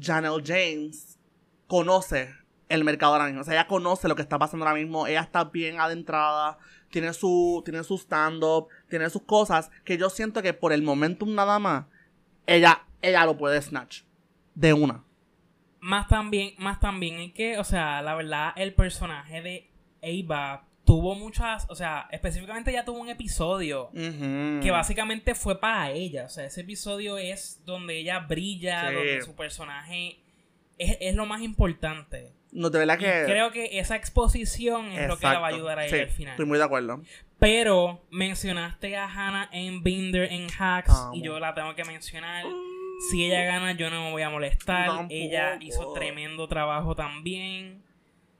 Janelle James conoce el mercado ahora mismo. O sea, ella conoce lo que está pasando ahora mismo. Ella está bien adentrada. Tiene su, tiene su stand-up. Tiene sus cosas. Que yo siento que por el momentum nada más. Ella, ella lo puede snatch. De una. Más también, más también es que, o sea, la verdad, el personaje de Ava tuvo muchas, o sea, específicamente ella tuvo un episodio que básicamente fue para ella. O sea, ese episodio es donde ella brilla, Sí. donde su personaje es, lo más importante. No, de verdad que. creo que esa exposición es lo que la va a ayudar a ella al final. Estoy muy de acuerdo. Pero mencionaste a Hannah en Binder en Hacks y yo la tengo que mencionar. Si ella gana, yo no me voy a molestar. Ella hizo tremendo trabajo también.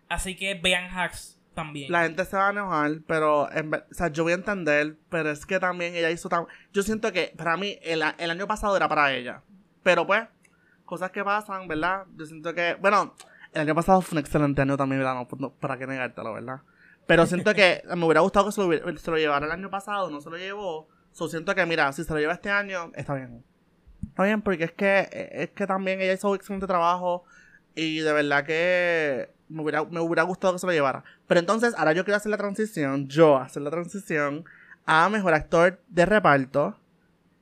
Así que vean Hacks también. La gente se va a enojar, pero o sea, yo voy a entender, pero es que también ella hizo tan... Yo siento que para mí el, el año pasado era para ella. Pero pues, cosas que pasan, ¿verdad? Yo siento que, bueno, el año pasado fue un excelente año también, ¿verdad? No, para qué negártelo, ¿verdad? Pero siento que me hubiera gustado que se lo, llevara el año pasado, no se lo llevó. So, siento que, mira, si se lo lleva este año, está bien. Está bien, porque es que, es que también ella hizo un excelente trabajo y de verdad que me hubiera, me hubiera gustado que se lo llevara. Pero entonces, ahora yo quiero hacer la transición, yo hacer la transición a mejor actor de reparto.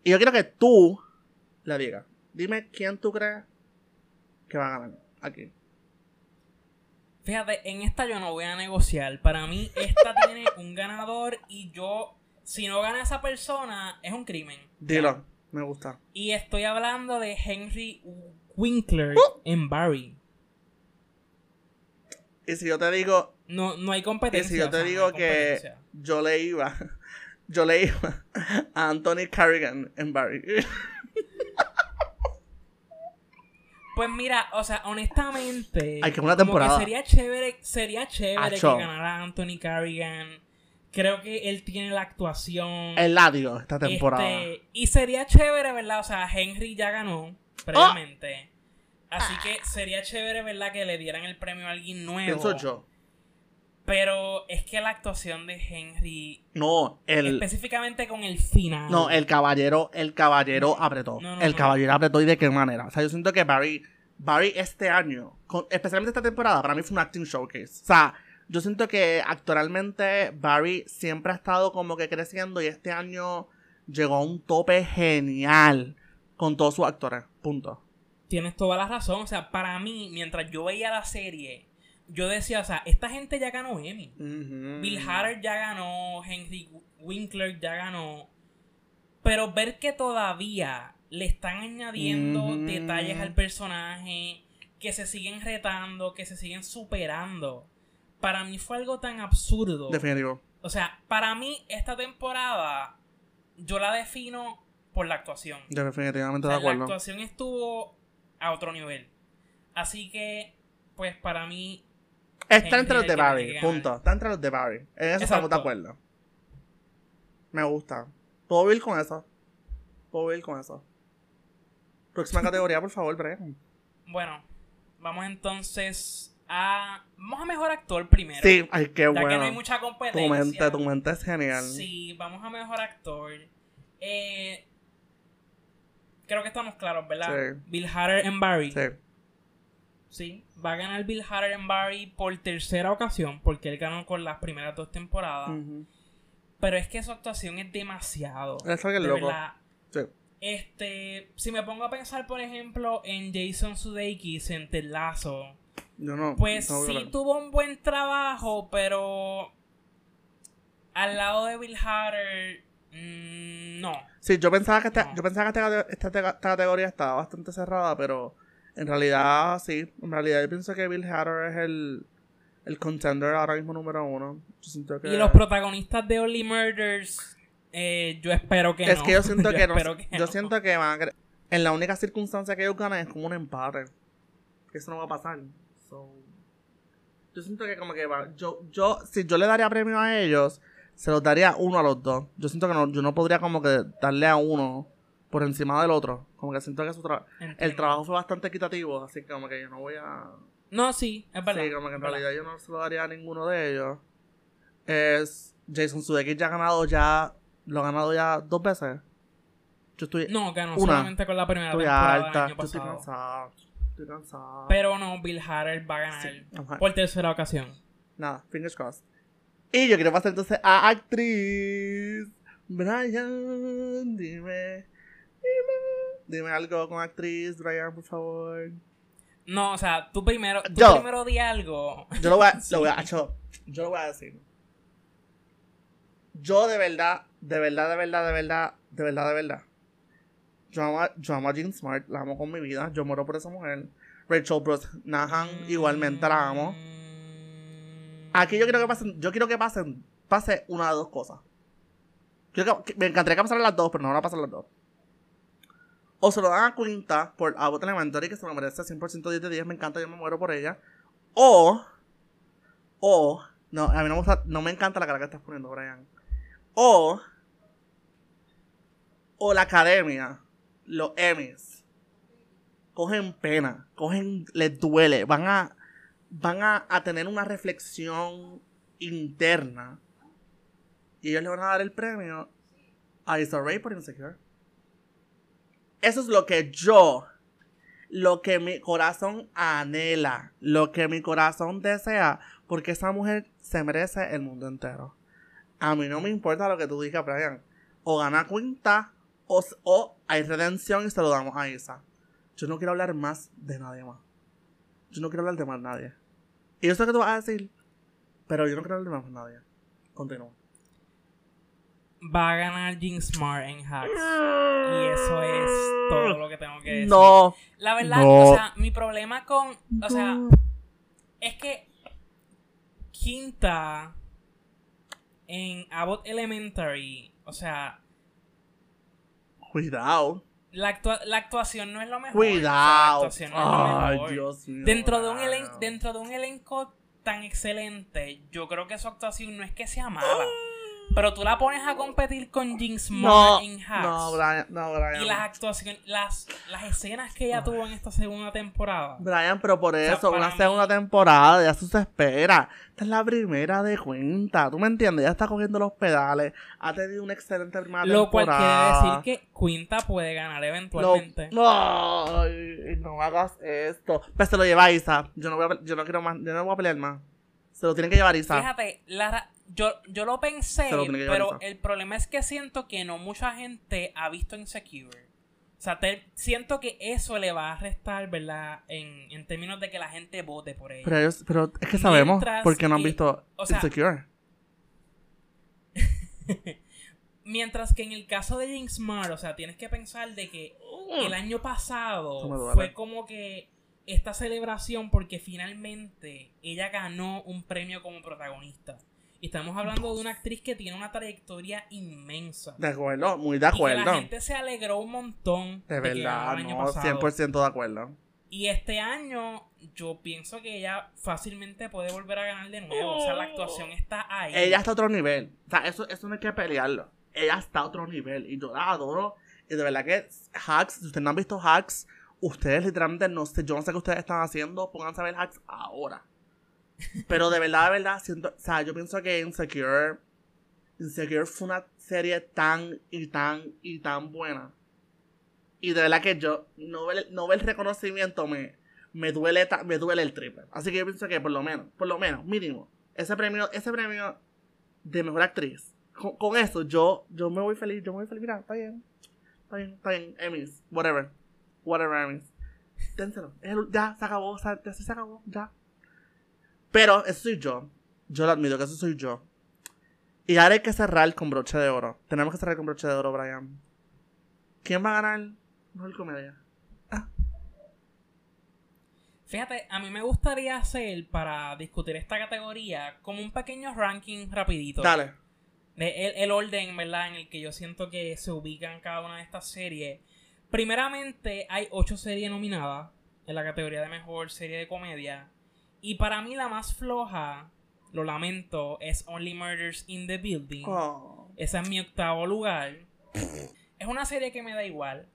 Y yo quiero que tú la digas. Dime quién tú crees que va a ganar aquí. Fíjate, en esta yo no voy a negociar. Para mí, esta tiene un ganador y yo, si no gana esa persona, es un crimen. Dilo, me gusta. Y estoy hablando de Henry Winkler uh. en Barry. Y si yo te digo. No, no hay competencia. Y si yo te digo que yo le iba. Yo le iba a Anthony Carrigan en Barry. Pues mira, o sea, honestamente. Hay que una temporada. sería chévere, sería chévere que ganara Anthony Carrigan. Creo que él tiene la actuación. El ladio esta temporada. Este, y sería chévere, ¿verdad? O sea, Henry ya ganó previamente. Así que sería chévere, ¿verdad? Que le dieran el premio a alguien nuevo. Pienso yo. Pero es que la actuación de Henry. No, el. Específicamente con el final. No, el caballero, el caballero apretó. el caballero apretó y de qué manera. O sea, yo siento que Barry. Barry este año, especialmente esta temporada, para mí fue un acting showcase. O sea, yo siento que actualmente Barry siempre ha estado como que creciendo y este año llegó a un tope genial con todos sus actores. Punto. Tienes toda la razón. O sea, para mí, mientras yo veía la serie, yo decía, o sea, esta gente ya ganó Emmy. Bill Hader ya ganó, Henry Winkler ya ganó. Pero ver que todavía le están añadiendo detalles al personaje, que se siguen retando, que se siguen superando. Para mí fue algo tan absurdo. Definitivo. O sea, para mí esta temporada yo la defino por la actuación. definitivamente de acuerdo. La actuación estuvo a otro nivel. Así que, pues para mí... Está entre los de Barry, punto. Está entre los de Barry. En eso estamos de acuerdo. Me gusta. Puedo vivir con eso. Puedo vivir con eso. Próxima categoría, por favor, Brian. Bueno, vamos entonces a. Vamos a mejor actor primero. Sí, ay, qué ya bueno. que no hay mucha competencia. Tu mente, tu mente es genial. Sí, vamos a mejor actor. Eh, creo que estamos claros, ¿verdad? Sí. Bill Hader en Barry. Sí. Sí, va a ganar Bill Hader en Barry por tercera ocasión, porque él ganó con las primeras dos temporadas. Pero es que su actuación es demasiado. Eso que es loco. Sí. Este, si me pongo a pensar, por ejemplo, en Jason Sudeikis en Telazo. Yo no. Pues sí tuvo un buen trabajo, pero al lado de Bill Hader Mm, no. Sí, yo pensaba que, esta, yo pensaba que esta, categoría estaba bastante cerrada, pero en realidad sí. En realidad yo pienso que Bill Hader es el, el contender ahora mismo número uno. Y los protagonistas de Only Murders, eh, yo espero que no. Es que yo siento que, no, Yo siento que van a En la única circunstancia que ellos ganan es como un empate. Que eso no va a pasar. Yo siento que como que va, yo, yo, si yo le daría premio a ellos, se los daría uno a los dos. Yo siento que no, yo no podría como que darle a uno por encima del otro. Como que siento que su el trabajo fue bastante equitativo, así que como que yo no voy a... No, sí, es verdad. Sí, como que en realidad yo no se lo daría a ninguno de ellos. Es Jason Sudeikis ya ha ganado ya, lo ha ganado ya dos veces. Yo estoy... No, ganó solamente con la primera estoy temporada alta, del año pasado. Estoy cansado, estoy cansado. Pero no, Bill Hader va a ganar por tercera ocasión. Nada, fingers crossed. Y yo quiero pasar entonces a actriz. Brian, dime. Dime. Dime algo con actriz, Brian, por favor. No, o sea, tú primero, tú yo, primero di algo. Yo lo voy a, lo voy a, yo, yo lo voy a decir. Yo de verdad, de verdad, de verdad, de verdad, de verdad, de verdad. Yo amo, yo amo a Jean Smart, la amo con mi vida, yo muero por esa mujer. Rachel Brosnahan, igualmente la amo. Aquí yo quiero que pasen, yo quiero que pasen, pase una de dos cosas. me encantaría que pasaran las dos, pero no van a pasar las dos. O se lo dan a Quinta por Abbott Elementary, que se me merece 100% 10 de 10, me encanta, yo me muero por ella. O, o, no, a mí no me gusta, no me encanta la cara que estás poniendo, Brian. O, o la academia, los Emmys, cogen pena, cogen, les duele, van a, van a, a tener una reflexión interna y ellos le van a dar el premio a Issa Rae por Insecure. Eso es lo que yo, lo que mi corazón anhela, lo que mi corazón desea, porque esa mujer se merece el mundo entero. A mí no me importa lo que tú digas, Brian. O gana cuenta, o, o hay redención y se lo damos a Isa. Yo no quiero hablar más de nadie más. Yo no quiero hablar de más nadie. Y yo sé que tú vas a decir, pero yo no quiero hablar de más nadie. Continúa va a ganar Jean Smart en Hacks. Y eso es todo lo que tengo que decir. No. La verdad, o sea, mi problema con. O sea, es que. Quinta. En Abbott Elementary. O sea. Cuidado. La, la actuación no es lo mejor. Cuidado. la actuación no es lo mejor. Dios mío, dentro, de un dentro de un elenco tan excelente, yo creo que su actuación no es que sea mala. Pero tú la pones a competir con Jinx no, Hacks. No, Brian, no, Brian. Y las actuaciones, las, las escenas que ella tuvo en esta segunda temporada. Brian, pero por eso, una segunda temporada, ya se espera. Esta es la primera de cuenta. ¿Tú me entiendes? Ya está cogiendo los pedales. Ha tenido una excelente primera Lo cual quiere decir que Quinta puede ganar eventualmente. No, no, no hagas esto. Pues se lo lleva Isa. Yo no, voy a, yo no quiero más, yo no voy a pelear más. Se lo tienen que llevar Isa. Fíjate, la, yo, yo lo pensé, pero el problema es que siento que no mucha gente ha visto Insecure. O sea, siento que eso le va a restar, ¿verdad? En, en términos de que la gente vote por ella. Pero, pero es que sabemos porque no han visto Insecure. Mientras que en el caso de Jinx Smart, o sea, tienes que pensar de que el año pasado fue como que esta celebración porque finalmente ella ganó un premio como protagonista. Y estamos hablando de una actriz que tiene una trayectoria inmensa. De acuerdo, muy de acuerdo. Y la gente se alegró un montón. De, verdad, no, 100% de acuerdo. Y este año yo pienso que ella fácilmente puede volver a ganar de nuevo. O sea, la actuación está ahí. Ella está a otro nivel. O sea, eso, eso no hay que pelearlo. Ella está a otro nivel. Y yo la adoro. Y de verdad que Hacks, si ustedes no han visto Hacks, ustedes literalmente no sé, yo no sé qué ustedes están haciendo. Pónganse a ver Hacks ahora. Pero de verdad, de verdad, siento, o sea, yo pienso que Insecure, Insecure fue una serie tan y tan y tan buena. Y de verdad que yo, no ver, no el reconocimiento me, me, duele, me duele el triple. Así que yo pienso que por lo menos, por lo menos, mínimo, ese premio, ese premio de mejor actriz, con, eso yo, yo me voy feliz, yo me voy feliz. Mira, está bien, está bien, está bien, Emmys, whatever, whatever Emmys. Ténselo, ya se acabó, ya se acabó, ya. Pero eso soy yo. Yo lo admito que eso soy yo. Y ahora hay que cerrar con broche de oro. Tenemos que cerrar con broche de oro, Brian. ¿Quién va a ganar mejor comedia? Ah. Fíjate, a mí me gustaría hacer para discutir esta categoría como un pequeño ranking rapidito. Dale. De el, el, orden, ¿verdad? En el que yo siento que se ubican cada una de estas series. Primeramente, hay ocho series nominadas en la categoría de mejor serie de comedia. Y para mí la más floja, lo lamento, es Only Murders in the Building. Oh. Ese es mi octavo lugar. es una serie que me da igual.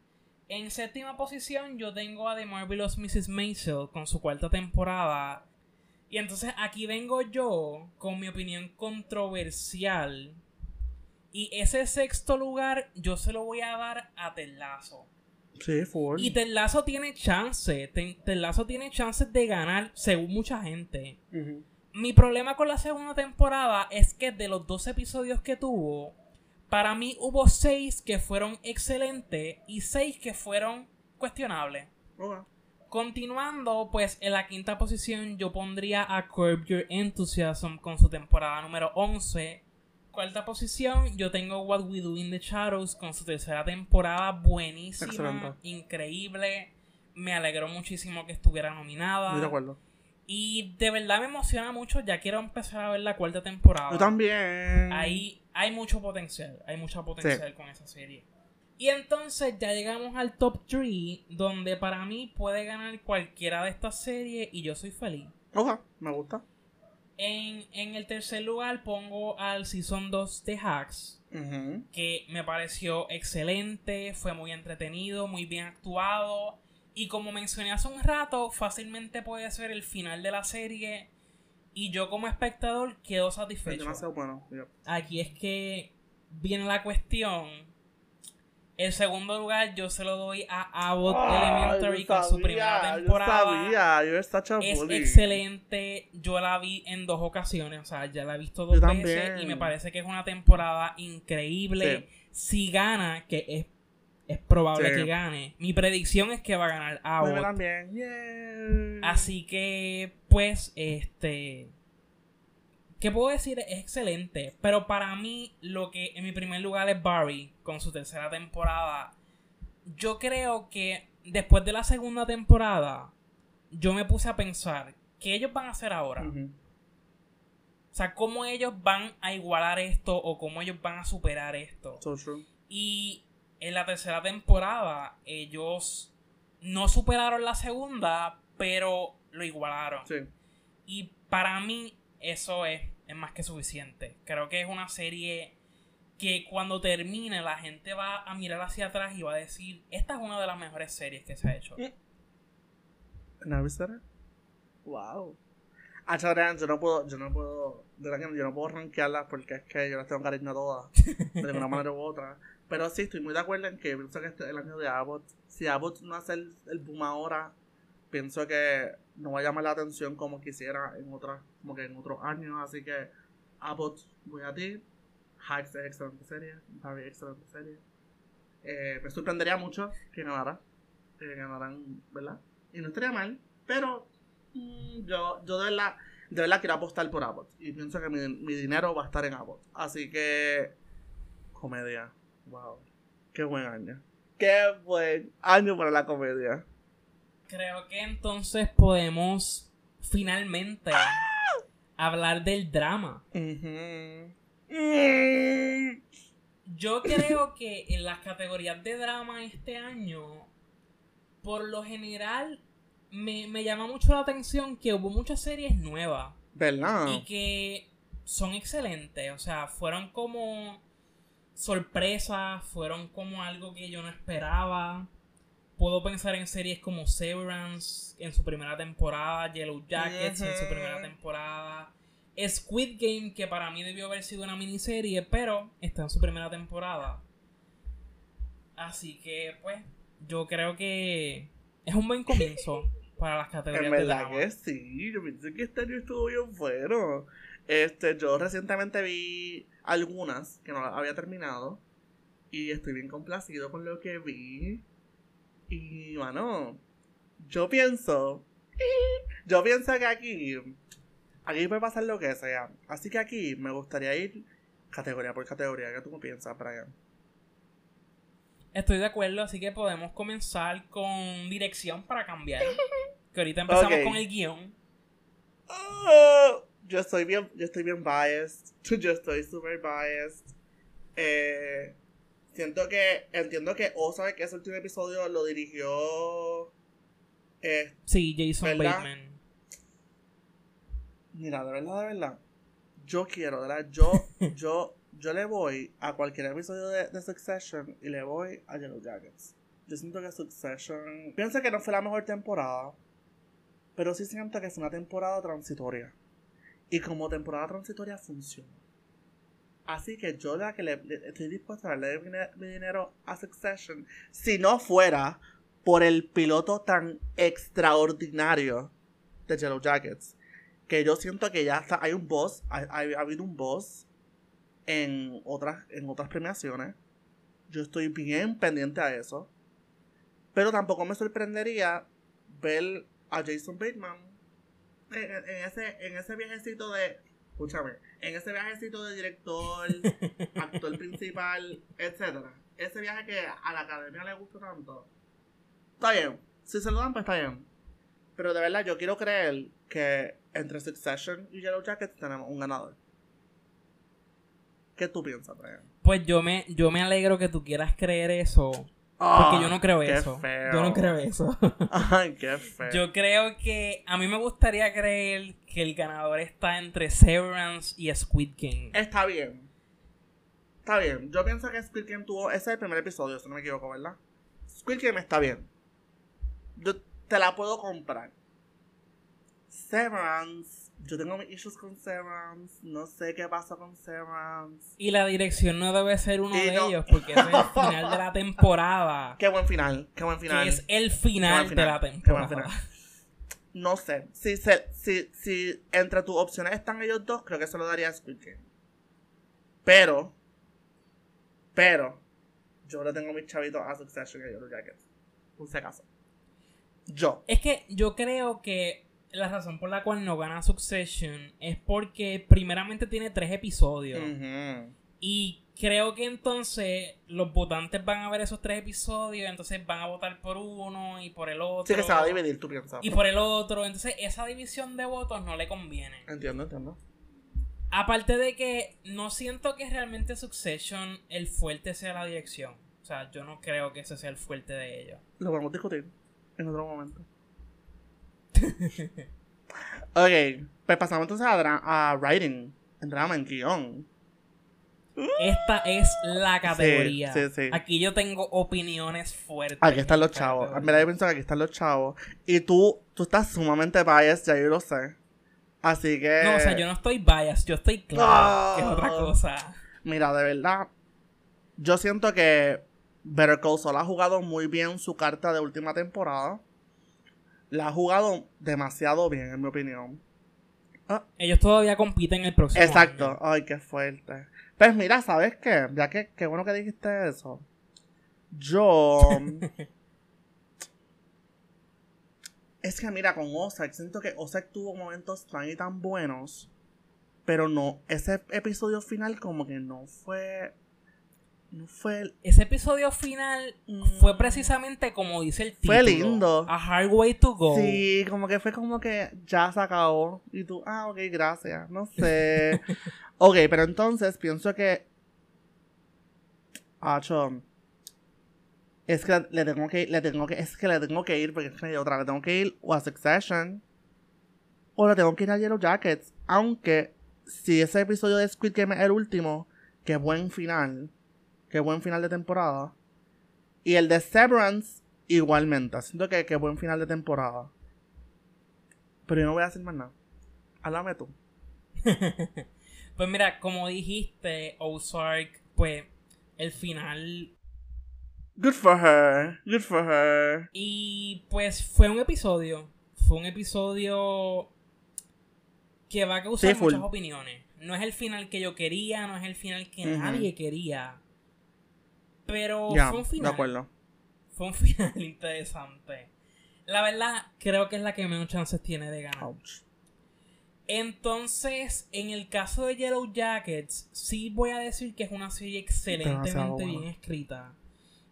En séptima posición yo tengo a The Marvelous Mrs. Maisel con su cuarta temporada. Y entonces aquí vengo yo con mi opinión controversial. Y ese sexto lugar yo se lo voy a dar a Telazo. Sí, Ford. Y Telazo tiene chance. Telazo tiene chances de ganar, según mucha gente. Mi problema con la segunda temporada es que de los dos episodios que tuvo, para mí hubo seis que fueron excelentes y seis que fueron cuestionables. Continuando, pues en la quinta posición yo pondría a Curb Your Enthusiasm con su temporada número 11 cuarta posición, yo tengo What We Do in the Shadows con su tercera temporada buenísima, increíble. Me alegró muchísimo que estuviera nominada. De acuerdo. Y de verdad me emociona mucho. Ya quiero empezar a ver la cuarta temporada. Yo también. Ahí hay mucho potencial. Hay mucho potencial con esa serie. Y entonces ya llegamos al top 3, donde para mí puede ganar cualquiera de estas series y yo soy feliz. Oja, me gusta. En, el tercer lugar pongo al Season 2 de Hacks, que me pareció excelente, fue muy entretenido, muy bien actuado. Y como mencioné hace un rato, fácilmente puede ser el final de la serie. Y yo como espectador quedo satisfecho. bueno. Aquí es que viene la cuestión el segundo lugar yo se lo doy a Abbott Elementary con su primera temporada. Yo sabía, es excelente. Yo la vi en dos ocasiones, o sea, ya la he visto dos veces y me parece que es una temporada increíble. Si gana, que es, es probable que gane. Mi predicción es que va a ganar Abbott. también. Así que, pues, este ¿Qué puedo decir? Es excelente. Pero para mí, lo que en mi primer lugar es Barry, con su tercera temporada. Yo creo que después de la segunda temporada, yo me puse a pensar, ¿qué ellos van a hacer ahora? O sea, ¿cómo ellos van a igualar esto o cómo ellos van a superar esto? Y en la tercera temporada, ellos no superaron la segunda, pero lo igualaron. Y para mí, eso es es más que suficiente. Creo que es una serie que cuando termine la gente va a mirar hacia atrás y va a decir, esta es una de las mejores series que se ha hecho. ¿No Wow. Ah, yo no puedo, yo no puedo, de yo no puedo rankearlas porque es que yo las tengo cariño a todas, de una manera u otra. Pero sí, estoy muy de acuerdo en que pienso que este es el año de Abbott. Si Abbott no hace el, el boom ahora, pienso que no va a llamar la atención como quisiera en otras, como que en otros años, así que Abbott voy a ti, Hacks es excelente serie, Barry excelente serie. Eh, me sorprendería mucho que ganara, que ganaran, ¿verdad? Y no estaría mal, pero mm, yo, yo de verdad, de verdad quiero apostar por Abbott y pienso que mi, mi dinero va a estar en Abbott, así que comedia, wow, qué buen año, qué buen año para la comedia. Creo que entonces podemos finalmente hablar del drama. Yo creo que en las categorías de drama este año, por lo general, me, me llama mucho la atención que hubo muchas series nuevas. ¿Verdad? Y que son excelentes. O sea, fueron como sorpresas, fueron como algo que yo no esperaba. Puedo pensar en series como Severance en su primera temporada, Yellow Jackets en su primera temporada, Squid Game, que para mí debió haber sido una miniserie, pero está en su primera temporada. Así que, pues, yo creo que es un buen comienzo para las categorías. En verdad que sí, yo pienso que este año estuvo bien bueno. Este, yo recientemente vi algunas que no había terminado y estoy bien complacido con lo que vi. Y bueno, yo pienso, yo pienso que aquí, aquí puede pasar lo que sea. Así que aquí me gustaría ir categoría por categoría. ¿Qué tú piensas, Brian? Estoy de acuerdo, así que podemos comenzar con dirección para cambiar. Que ahorita empezamos con el guion. Ah, yo estoy bien, yo estoy bien biased. Yo estoy super biased. Eh, Siento que, entiendo que O sabe que ese último episodio lo dirigió. Eh, sí, Jason Bateman. Mira, de verdad, de verdad. Yo quiero, de verdad, yo, yo, yo le voy a cualquier episodio de, Succession y le voy a Yellow Jackets. Yo siento que Succession. Pienso que no fue la mejor temporada. Pero sí siento que es una temporada transitoria. Y como temporada transitoria funciona. Así que yo la que le, estoy dispuesto a darle mi, dinero a Succession, si no fuera por el piloto tan extraordinario de Yellow Jackets, que yo siento que ya está, hay un boss, ha, habido un boss en otras, en otras premiaciones. Yo estoy bien pendiente a eso. Pero tampoco me sorprendería ver a Jason Bateman ese, en ese viajecito de escúchame, en ese viajecito de director, actor principal, etcétera, ese viaje que a la academia le gusta tanto, está bien, Si se lo dan, pues está bien. Pero de verdad, yo quiero creer que entre Succession y Yellow Jackets tenemos un ganador. ¿Qué tú piensas, Brian? Pues yo me, yo me alegro que tú quieras creer eso. Porque yo no creo eso. feo. Yo no creo eso. Ay, qué feo. yo creo que a mí me gustaría creer que el ganador está entre Severance y Squid Game. Está bien. Está bien. Yo pienso que Squid Game tuvo. Ese es el primer episodio, si no me equivoco, ¿verdad? Squid Game está bien. Yo te la puedo comprar. Severance. Yo tengo mis issues con Severance. No sé qué pasa con Severance. Y la dirección no debe ser uno Y de no- ellos, porque es el final de la temporada. Qué buen final. Qué buen final. Que es el final, de la Qué buen temporada. final. No sé. Si, se, si, si entre tus opciones están ellos dos, creo que se lo daría a Squid Game. Pero. Pero. Yo le tengo mis chavitos a Succession y a Yellow Jackets. Por si acaso. Yo. Es que yo creo que la razón por la cual no gana Succession es porque primeramente tiene tres episodios. Y creo que entonces los votantes van a ver esos tres episodios, entonces van a votar por uno y por el otro. Sí que se va a dividir, tú piensas. Y por el otro. Entonces esa división de votos no le conviene. Entiendo, entiendo. Aparte de que no siento que realmente Succession el fuerte sea la dirección. O sea, yo no creo que ese sea el fuerte de ellos. Lo podemos discutir en otro momento. ok, pues pasamos entonces a, a writing, en drama, en guion. Esta es la categoría. sí, sí. Aquí yo tengo opiniones fuertes. Aquí están los chavos. Categoría. verdad yo pienso que aquí están los chavos. Y tú, tú estás sumamente biased, ya yo lo sé. Así que... No, o sea, yo no estoy biased, yo estoy claro, que es otra cosa. Mira, de verdad, yo siento que Better Call Saul ha jugado muy bien su carta de última temporada. La ha jugado demasiado bien, en mi opinión. Ellos todavía compiten el próximo Exacto. año. Ay, qué fuerte. Pues mira, ¿sabes qué? Ya que qué bueno que dijiste eso. Yo. es que mira, con Ozark, siento que Ozark tuvo momentos tan y tan buenos. Pero no, ese episodio final como que no fue. No fue. Ese episodio final Mm. fue precisamente como dice el título. Fue lindo. A Hard Way to Go. Sí, como que fue como que ya se acabó. Y tú, ah, ok, gracias. No sé. ok, pero entonces pienso que. Acho. Es que le tengo que ir, le tengo que, es que le tengo que ir, porque es que otra, le tengo que ir o a Succession. O le tengo que ir a Yellow Jackets. Aunque, si ese episodio de Squid Game es el último, qué buen final. Qué buen final de temporada. Y el de Severance, igualmente. Siento que qué buen final de temporada. Pero yo no voy a decir más nada. Háblame tú. Pues mira, como dijiste, Ozark, pues el final. Good for her. Good for her. Y pues fue un episodio. Fue un episodio que va a causar muchas opiniones. No es el final que yo quería, no es el final que nadie quería. Pero fue un de final. acuerdo. Fue un final interesante. La verdad, creo que es la que menos chances tiene de ganar. Ouch. Entonces, en el caso de Yellow Jackets, sí voy a decir que es una serie excelentemente bien escrita.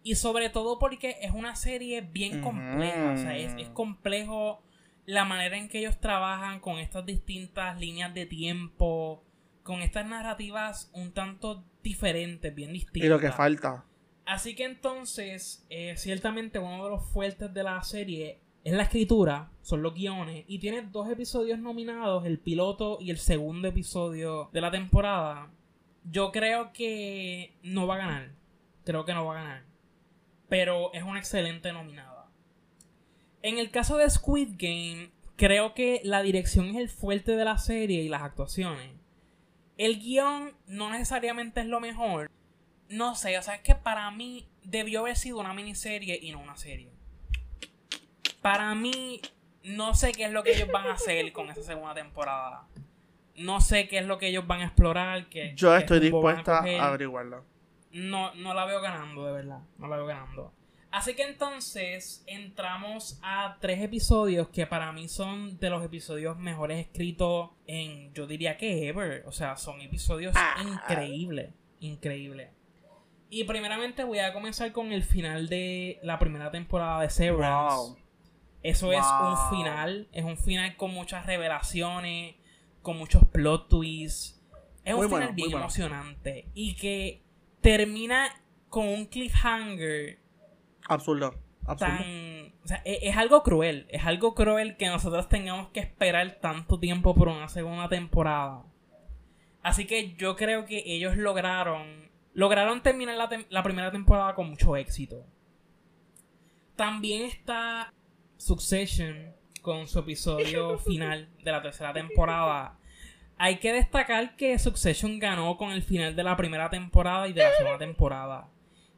Y sobre todo porque es una serie bien compleja. O sea, es, es complejo la manera en que ellos trabajan con estas distintas líneas de tiempo, con estas narrativas un tanto diferentes, bien distintas. Y lo que falta. Así que entonces, eh, ciertamente uno de los fuertes de la serie es la escritura, son los guiones, y tiene dos episodios nominados, el piloto y el segundo episodio de la temporada. Yo creo que no va a ganar, creo que no va a ganar, pero es una excelente nominada. En el caso de Squid Game, creo que la dirección es el fuerte de la serie y las actuaciones. El guion no necesariamente es lo mejor, no sé, o sea, es que para mí debió haber sido una miniserie y no una serie. Para mí, no sé qué es lo que ellos van a hacer con esa segunda temporada. No sé qué es lo que ellos van a explorar. Que, Yo estoy a dispuesta a averiguarlo. No, no la veo ganando, de verdad. No la veo ganando. Así que entonces entramos a tres episodios que para mí son de los episodios mejores escritos en, yo diría que ever. O sea, son episodios Ah. increíbles. Increíbles. Y primeramente voy a comenzar con el final de la primera temporada de Severance. Wow. Eso es un final, es un final con muchas revelaciones, con muchos plot twists. Es un final bien emocionante y que termina con un cliffhanger. Absurdo. Tan, o sea, es, es, algo cruel. Es algo cruel que nosotros tengamos que esperar tanto tiempo por una segunda temporada. Así que yo creo que ellos lograron. Lograron terminar la, la primera temporada con mucho éxito. También está Succession con su episodio final de la tercera temporada. Hay que destacar que Succession ganó con el final de la primera temporada y de la segunda temporada.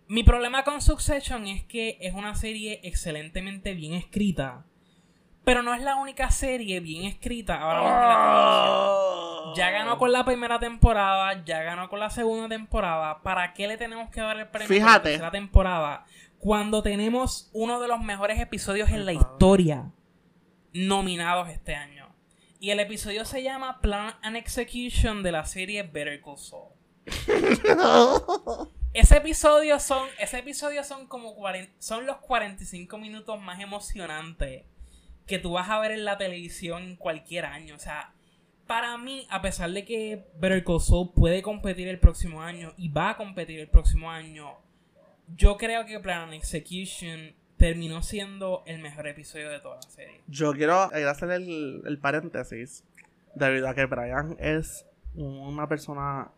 Mi problema con Succession es que es una serie excelentemente bien escrita. Pero no es la única serie bien escrita ahora mismo en la Ya ganó con la primera temporada, ya ganó con la segunda temporada. ¿Para qué le tenemos que dar el premio Fíjate. la tercera temporada? Cuando tenemos uno de los mejores episodios en la historia nominados este año. Y el episodio se llama Plan and Execution de la serie Better Call Saul. ese episodio son, ese episodio son como son los 45 minutos más emocionantes que tú vas a ver en la televisión cualquier año. O sea, para mí, a pesar de que Better Call puede competir el próximo año y va a competir el próximo año, yo creo que Plan Execution terminó siendo el mejor episodio de toda la serie. Yo quiero hacer el, el paréntesis debido a que Brian es una persona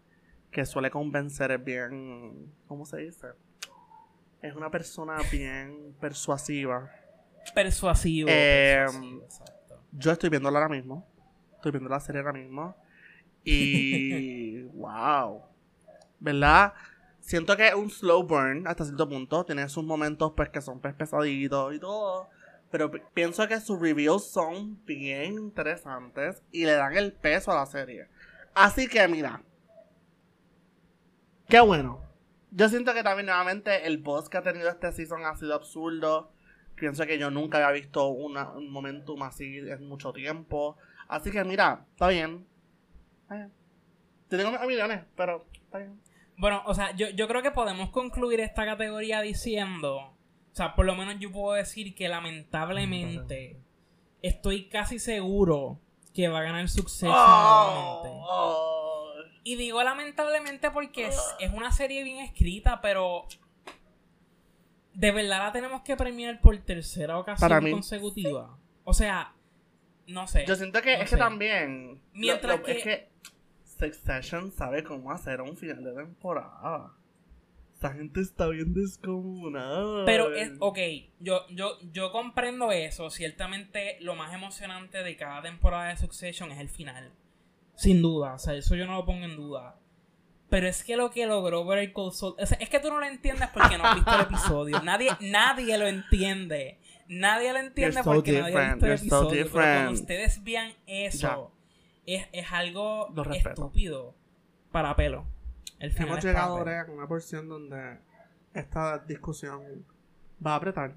que suele convencer bien, ¿cómo se dice? Es una persona bien persuasiva. Persuasivo. Eh, yo estoy viéndola ahora mismo. Estoy viendo la serie ahora mismo. Y. ¡Wow! ¿Verdad? Siento que es un slow burn hasta cierto punto. Tiene sus momentos pues que son pues, pesaditos y todo. Pero pienso que sus reviews son bien interesantes y le dan el peso a la serie. Así que mira. Qué bueno. Yo siento que también nuevamente el boss que ha tenido este season ha sido absurdo. Pienso que yo nunca había visto un momentum así en mucho tiempo. Así que mira, está bien. Está bien. Tengo millones, pero está bien. Bueno, o sea, yo, yo creo que podemos concluir esta categoría diciendo, o sea, por lo menos yo puedo decir que lamentablemente estoy casi seguro que va a ganar Succession oh, Y digo lamentablemente porque es, es, una serie bien escrita, pero de verdad la tenemos que premiar por tercera ocasión consecutiva. O sea, no sé. Yo siento que es que también. Mientras que Succession sabe cómo hacer un final de temporada. Esta gente está bien descomunada. Pero es, ok, yo, yo, yo comprendo eso. Ciertamente lo más emocionante de cada temporada de Succession es el final. Sin duda, o sea, eso yo no lo pongo en duda. Pero es que lo que logró Better Call Saul... es que tú no lo entiendes porque no has visto el episodio. Nadie, nadie lo entiende. Nadie lo entiende porque nadie ha visto el episodio. pero cuando ustedes vean eso es, algo estúpido para pelo. El Hemos llegado ahora a una porción donde esta discusión va a apretar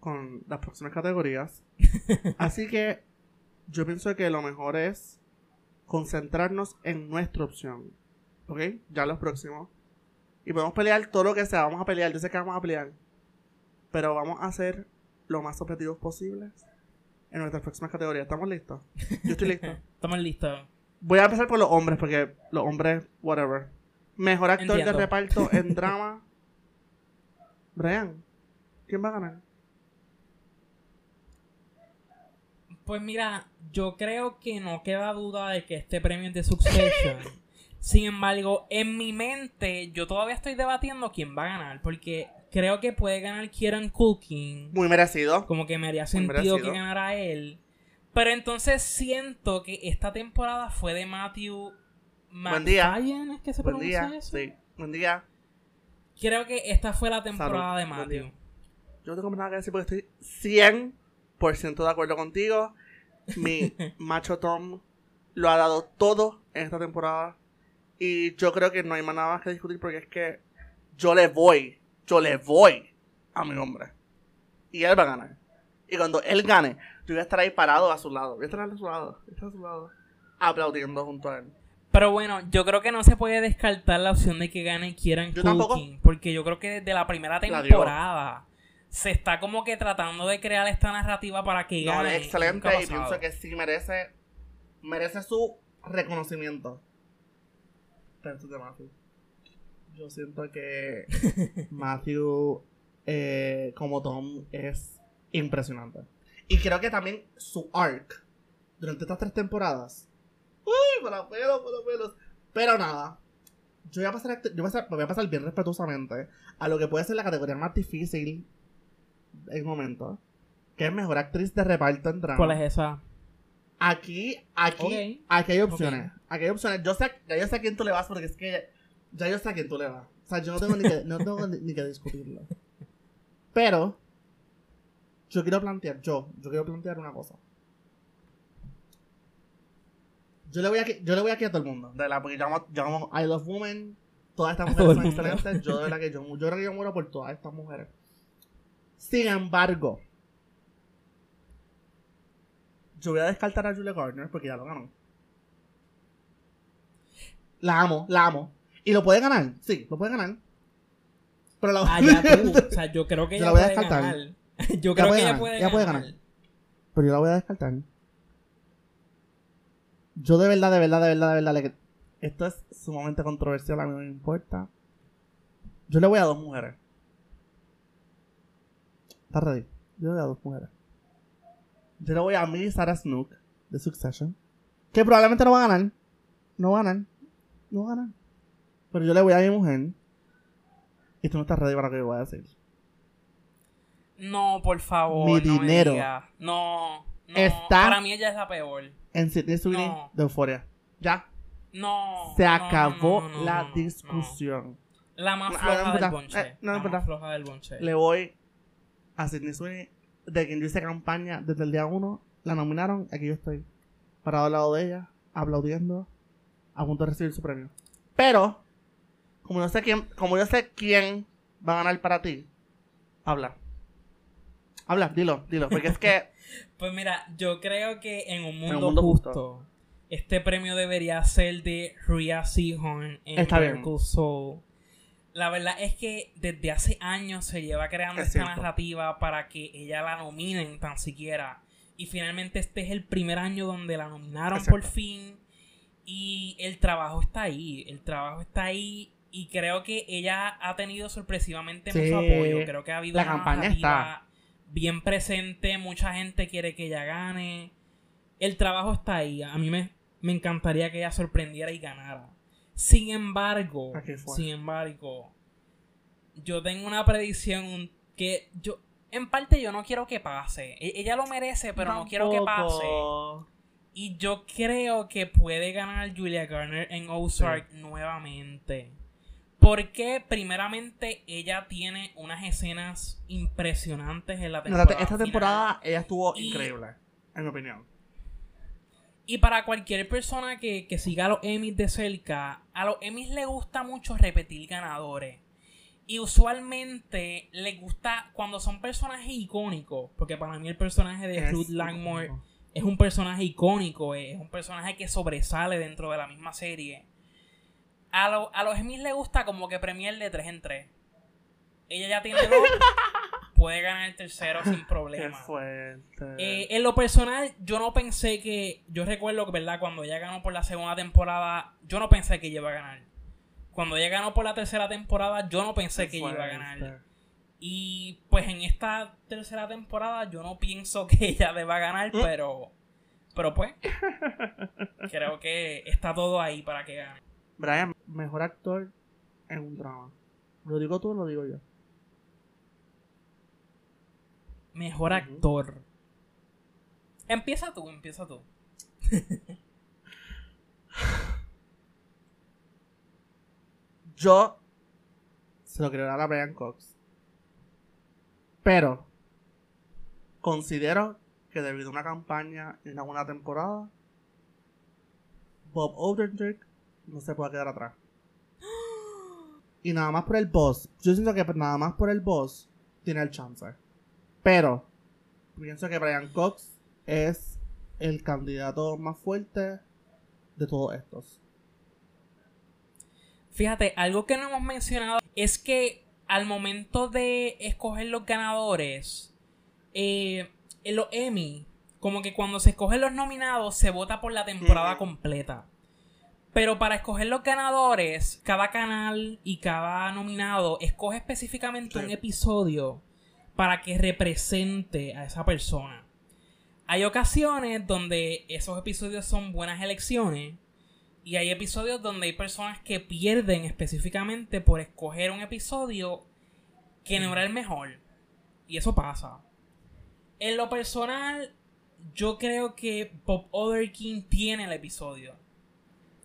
con las próximas categorías. Así que yo pienso que lo mejor es concentrarnos en nuestra opción. ¿Ok? Ya los próximos. Y podemos pelear todo lo que sea. Vamos a pelear. Yo sé que vamos a pelear. Pero vamos a ser lo más objetivos posibles en nuestras próximas categorías. ¿Estamos listos? Yo estoy listo. Estamos listos. Voy a empezar por los hombres, porque los hombres, whatever. Mejor actor de reparto en drama. Brian, ¿quién va a ganar? Pues mira, yo creo que no queda duda de que este premio es de Succession. Sin embargo, en mi mente, yo todavía estoy debatiendo quién va a ganar. Porque creo que puede ganar Kieran Culkin. Muy merecido. Como que me haría sentido que ganara él. Pero entonces siento que esta temporada fue de Matthew Buen día. ¿Es que se Buen día. Sí. Buen día. Creo que esta fue la temporada de Matthew. Yo no tengo nada que decir porque estoy 100% de acuerdo contigo. Mi macho Tom lo ha dado todo en esta temporada. Y yo creo que no hay más nada más que discutir porque es que yo le voy yo le voy a mi hombre. Y él va a ganar. Y cuando él gane, yo voy a estar ahí parado a su lado. Voy a estar a su lado. Voy a estar a su lado. Aplaudiendo junto a él. Pero bueno, yo creo que no se puede descartar la opción de que gane Kieran Culkin. Porque yo creo que desde la primera temporada se está como que tratando de crear esta narrativa para que No, gane. es excelente y pienso que sí merece, merece su reconocimiento. De Matthew. Yo siento que Matthew eh, como Tom es impresionante. Y creo que también su arc durante estas tres temporadas. Uy, para pelos, para pelos. Pero nada. Yo voy a pasar, yo voy a pasar, voy a pasar bien respetuosamente a lo que puede ser la categoría más difícil en momento. Que es mejor actriz de reparto en drama. ¿Cuál es esa? Aquí, aquí, aquí hay opciones. Hay opciones. Yo sé, ya yo sé a quién tú le vas porque es que ya yo sé a quién tú le vas. O sea, yo no tengo ni que, no tengo ni, ni que discutirlo. Pero, yo quiero plantear, yo, yo quiero plantear una cosa. Yo le voy aquí, yo le voy aquí a todo el mundo. De verdad, porque amo I Love Women. Todas estas mujeres son excelentes. Yo de verdad que yo, yo creo que yo muero por todas estas mujeres. Sin embargo, yo voy a descartar a Julia Gardner porque ya lo ganó. La amo, la amo. ¿Y lo puede ganar? Sí, lo puede ganar. Pero la Ah, ya tú. O sea, yo creo que ella la voy a puede descartar. ganar. Yo creo que ella puede ganar. Pero yo la voy a descartar. Yo de verdad, de verdad, de verdad, de verdad, le- esto es sumamente controversial, a mí no me importa. Yo le voy a dos mujeres. ¿Estás ready? Yo le voy a dos mujeres. Yo le voy a mí Sarah Snook de Succession. Que probablemente no va a ganar. No va a ganar. No ganar. Pero yo le voy a mi mujer. Y tú no estás ready para lo que yo voy a decir. No, por favor. Mi no me dinero. No, no. está- Para mí ella es la peor. En Sidney Sweeney No. de Euphoria. Ya. No. Se acabó no, la discusión. La más floja del bonche. eh, no, la no, más no. floja del bonche. Le voy a Sidney Sweeney, de quien yo hice campaña desde el día uno. La nominaron, aquí yo estoy, parado al lado de ella, aplaudiendo, a punto de recibir su premio. Pero, como yo sé quién, como yo sé quién va a ganar para ti, habla. Habla, dilo, dilo, porque es que Pues mira, yo creo que en un mundo, mundo justo, justo. este premio debería ser de Rhea Seahorn en Está bien. La verdad es que desde hace años se lleva creando Es esta cierto. narrativa para que ella la nominen tan siquiera. Y finalmente este es el primer año donde la nominaron por fin. Y el trabajo está ahí. El trabajo está ahí. Y creo que ella ha tenido sorpresivamente Sí. mucho apoyo. Creo que ha habido La una campaña narrativa bien presente. Mucha gente quiere que ella gane. El trabajo está ahí. A mí me, me encantaría que ella sorprendiera y ganara. Sin embargo, fue. sin embargo, yo tengo una predicción que yo, en parte yo no quiero que pase. E- Ella lo merece, pero no quiero que pase. Y yo creo que puede ganar Julia Garner en Ozark nuevamente. Porque primeramente ella tiene unas escenas impresionantes en la No, temporada. esta final. temporada ella estuvo Y- increíble, en mi opinión. Y para cualquier persona que, que siga a los Emmys de cerca, a los Emmys le gusta mucho repetir ganadores. Y usualmente le gusta cuando son personajes icónicos, porque para mí el personaje de Ruth Langmore es un personaje icónico, es un personaje que sobresale dentro de la misma serie. A, lo- a los Emmys le gusta como que premiar de 3 en 3. Ella ya tiene dos, puede ganar el tercero sin Qué problema. fuerte. Eh, en lo personal, yo no pensé que. Yo recuerdo que, ¿verdad? Cuando ella ganó por la segunda temporada, yo no pensé que ella iba a ganar. Cuando ella ganó por la tercera temporada, yo no pensé Qué que ella iba a ganar. Y pues en esta tercera temporada, yo no pienso que ella deba ganar, ¿Mm? pero. Pero pues. creo que está todo ahí para que gane. Brian, mejor actor en un drama. ¿Lo digo tú o lo digo yo? Mejor actor. Empieza tú, empieza tú. Yo se lo quiero dar a Brian Cox. Pero considero que debido a una campaña en alguna temporada, Bob Odenkirk no se puede quedar atrás. Y nada más por el boss. Yo siento que nada más por el boss tiene el chance. Pero pienso que Brian Cox es el candidato más fuerte de todos estos. Fíjate, algo que no hemos mencionado es que al momento de escoger los ganadores, eh, en los Emmy, como que cuando se escogen los nominados, se vota por la temporada completa. Pero para escoger los ganadores, cada canal y cada nominado escoge específicamente un episodio para que represente a esa persona. Hay ocasiones donde esos episodios son buenas elecciones y hay episodios donde hay personas que pierden específicamente por escoger un episodio que no era el mejor. Y eso pasa. En lo personal, yo creo que Bob Otherkin tiene el episodio.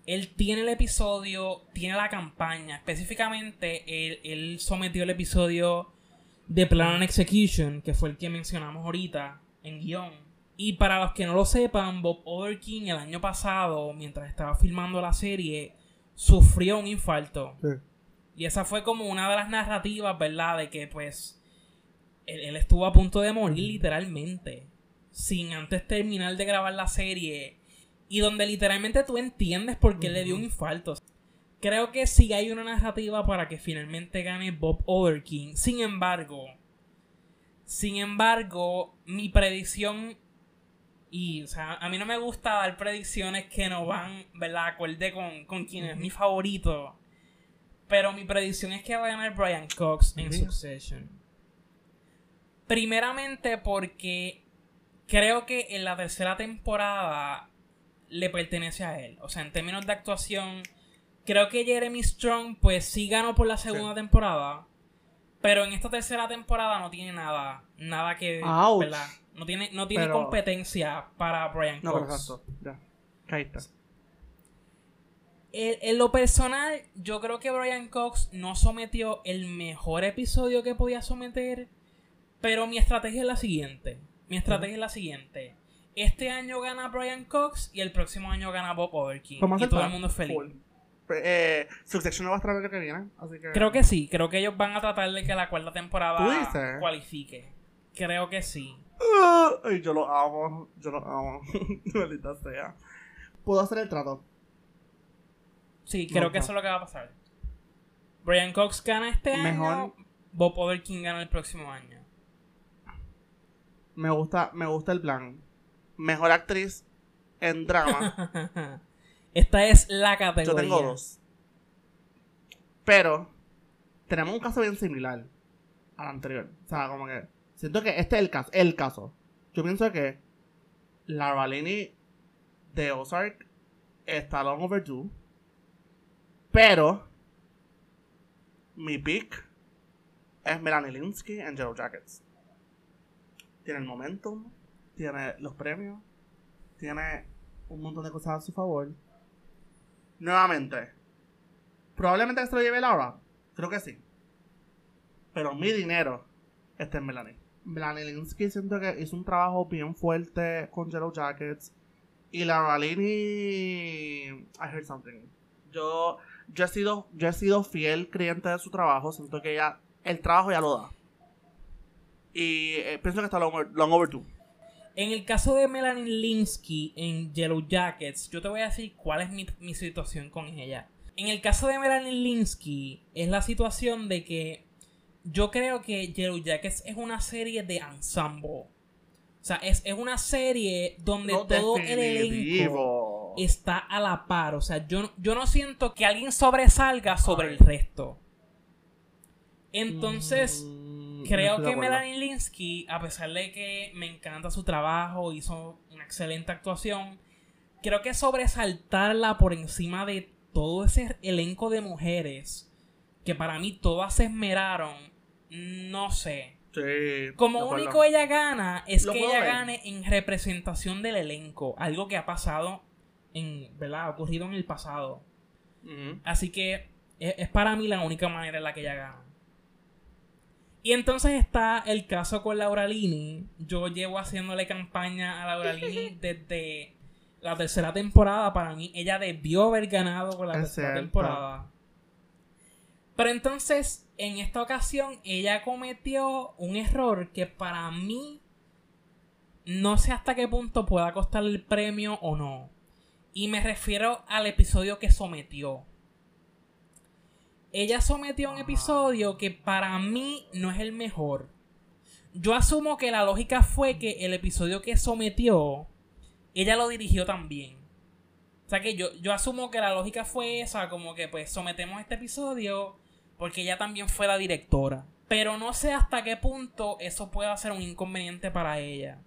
Él tiene el episodio, tiene la campaña. Específicamente, él, él sometió el episodio de Plan and Execution, que fue el que mencionamos ahorita en guion. Y para los que no lo sepan, Bob Otherkin el año pasado, mientras estaba filmando la serie, sufrió un infarto. Y esa fue como una de las narrativas, ¿verdad? De que pues él, estuvo a punto de morir literalmente. Sin antes terminar de grabar la serie. Y donde literalmente tú entiendes por qué le dio un infarto. Creo que sí hay una narrativa para que finalmente gane Bob Otherkin. Sin embargo, sin embargo, mi predicción y, o sea, a mí no me gusta dar predicciones que no van, ¿verdad? Acorde con, con quien es mi favorito. Pero mi predicción es que va a ganar Brian Cox en Succession. Primeramente porque creo que en la tercera temporada le pertenece a él. O sea, en términos de actuación, creo que Jeremy Strong, pues sí ganó por la segunda temporada. Pero en esta tercera temporada no tiene nada, nada que, ¿verdad? No tiene, no tiene competencia para Brian Cox. No, exacto. Ya. Ahí está. En, lo personal, yo creo que Brian Cox no sometió el mejor episodio que podía someter. Pero mi estrategia es la siguiente. Mi estrategia es la siguiente. Este año gana Brian Cox y el próximo año gana Bob Overkin. Y todo el mundo es feliz. Eh, Succession no va a estar el que viene. Creo que sí. Creo que ellos van a tratar de que la cuarta temporada cualifique. Creo que sí. Ay, yo lo amo, yo lo amo. Maldita sea. ¿Puedo hacer el trato? Sí, creo que eso es lo que va a pasar. Brian Cox gana este año. Bob Overkin gana el próximo año. Me gusta, me gusta el plan. Mejor actriz en drama. Esta es la categoría. Yo tengo dos. Pero tenemos un caso bien similar al anterior. O sea, como que Siento que este es el caso. El caso. Yo pienso que la Valini de Ozark está long overdue. Pero mi pick es Melanie Linsky en Yellow Jackets. Tiene el momentum, tiene los premios, tiene un montón de cosas a su favor. Nuevamente, probablemente se lo lleve Laura. Creo que sí. Pero mi dinero está en Melanie. Linsky siento que hizo un trabajo bien fuerte con Yellow Jackets. Y la Valini. I heard something. Yo, yo, he sido, yo he sido fiel cliente de su trabajo. Siento que ella. El trabajo ya lo da. Y eh, pienso que está long, overdue. En el caso de Melanie Linsky en Yellow Jackets, yo te voy a decir cuál es mi, mi situación con ella. En el caso de Melanie Linsky, es la situación de que yo creo que Yellow Jackets es una serie de ensemble. O sea, es, una serie donde todo el elenco está a la par. O sea, yo, yo no siento que alguien sobresalga sobre el resto. Entonces, mm, creo que Melanie Linsky, a pesar de que me encanta su trabajo, hizo una excelente actuación, creo que sobresaltarla por encima de todo ese elenco de mujeres, que para mí todas se esmeraron no sé. Como único ella gana es que ella gane en representación del elenco. Algo que ha pasado en, ¿verdad? Ha ocurrido en el pasado. Así que es, es, para mí la única manera en la que ella gana. Y entonces está el caso con Laura Lini. Yo llevo haciéndole campaña a Laura Lini desde la tercera temporada. Para mí, ella debió haber ganado con la tercera temporada. Pero entonces, en esta ocasión, ella cometió un error que para mí no sé hasta qué punto pueda costar el premio o no. Y me refiero al episodio que sometió. ella sometió un episodio que para mí no es el mejor. Yo asumo que la lógica fue que el episodio que sometió, ella lo dirigió también. O sea que yo, yo asumo que la lógica fue esa, como que pues sometemos este episodio porque ella también fue la directora. Pero no sé hasta qué punto eso pueda ser un inconveniente para ella.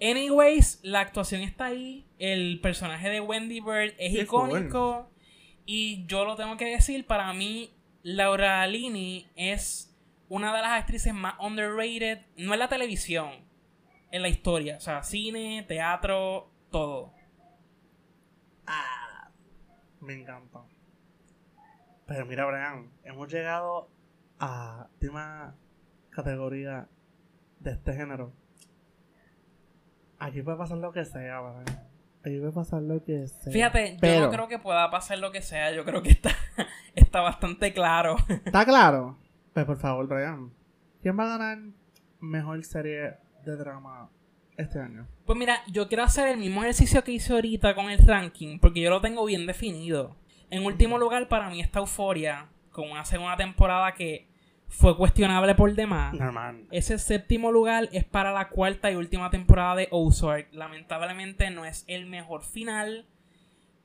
Anyways, la actuación está ahí. El personaje de Wendy Bird es icónico. Y yo lo tengo que decir, para mí, Laura Lini es una de las actrices más underrated, no en la televisión, en la historia. O sea, cine, teatro, todo. Ah, me encanta. Pero mira, Brian, hemos llegado a última categoría de este género. Aquí puede pasar lo que sea, Brian. Aquí puede pasar lo que sea. Fíjate, yo no creo que pueda pasar lo que sea. Yo creo que está, está bastante claro. ¿Está claro? Pues por favor, Brian. ¿Quién va a ganar mejor serie de drama este año? Pues mira, yo quiero hacer el mismo ejercicio que hice ahorita con el ranking, porque yo lo tengo bien definido. En último lugar, para mí está Euforia, con una segunda temporada que fue cuestionable por demás. Ese séptimo lugar es para la cuarta y última temporada de Ozark. Lamentablemente no es el mejor final.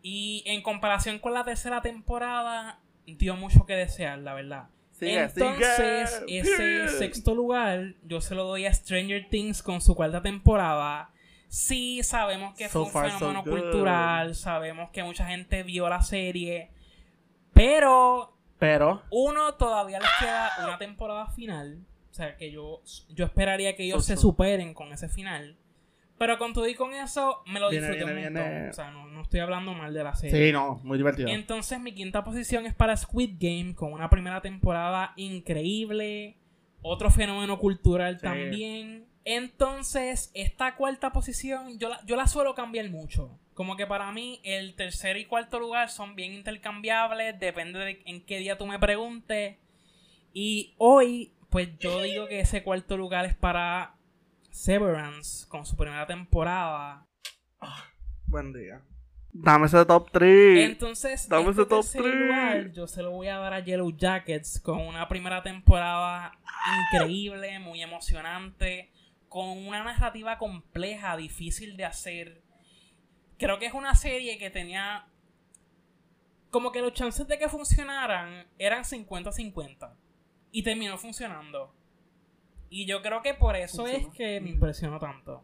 Y en comparación con la tercera temporada, dio mucho que desear, la verdad. Entonces, ese sexto lugar, yo se lo doy a Stranger Things con su cuarta temporada. Sí, sabemos que fue un fenómeno cultural, sabemos que mucha gente vio la serie, pero pero. Uno, todavía les queda una temporada final. O sea, que yo, yo esperaría que ellos se superen con ese final. Pero con todo y con eso, me lo disfruté un montón. O sea, no, estoy hablando mal de la serie. Sí, no, muy divertido. Entonces, mi quinta posición es para Squid Game, con una primera temporada increíble. Otro fenómeno cultural también. Entonces, esta cuarta posición, yo yo la suelo cambiar mucho. Como que para mí el tercer y cuarto lugar son bien intercambiables, depende de en qué día tú me preguntes. Y hoy, pues yo digo que ese cuarto lugar es para Severance con su primera temporada. Ah, buen día. Dame ese top 3. Entonces, Dame este ese top 3. Lugar, yo se lo voy a dar a Yellow Jackets con una primera temporada increíble, muy emocionante, con una narrativa compleja, difícil de hacer creo que es una serie que tenía como que los chances de que funcionaran eran 50-50 y terminó funcionando. Y yo creo que por eso es que me impresionó tanto.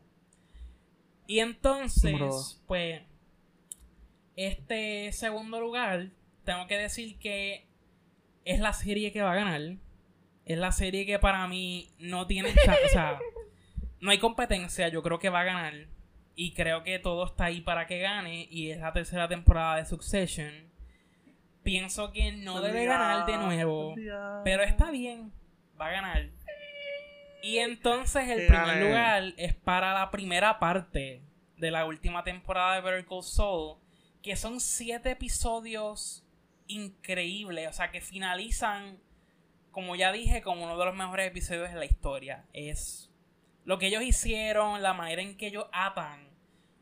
Y entonces, pues, este segundo lugar, tengo que decir que es la serie que va a ganar. Es la serie que para mí no tiene... o sea, no hay competencia, yo creo que va a ganar. Y creo que todo está ahí para que gane. Y es la tercera temporada de Succession. Pienso que no debe ganar de nuevo. Pero está bien. Va a ganar. Y entonces el primer lugar es para la primera parte de la última temporada de Vertical Soul. Que son siete episodios increíbles. O sea, que finalizan, como ya dije, como uno de los mejores episodios de la historia. Es lo que ellos hicieron, la manera en que ellos atan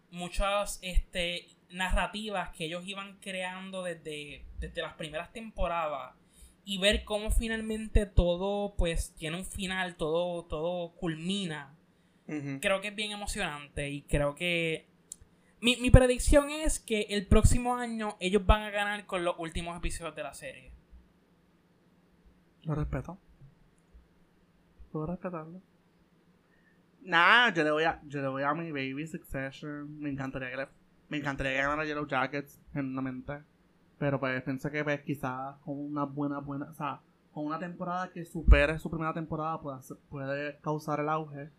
muchas este, narrativas que ellos iban creando desde, desde las primeras temporadas y ver cómo finalmente todo pues tiene un final, todo, todo culmina. Creo que es bien emocionante y creo que mi, mi predicción es que el próximo año ellos van a ganar con los últimos episodios de la serie. Lo respeto. Puedo respetarlo. Nah, yo le voy a, yo le voy a mi Baby Succession. Me encantaría que le, me encantaría que ganara Yellow Jackets, genuinamente. Pero pues pensé que pues quizás con una buena, buena, o sea, con una temporada que supere su primera temporada puede, puede causar el auge.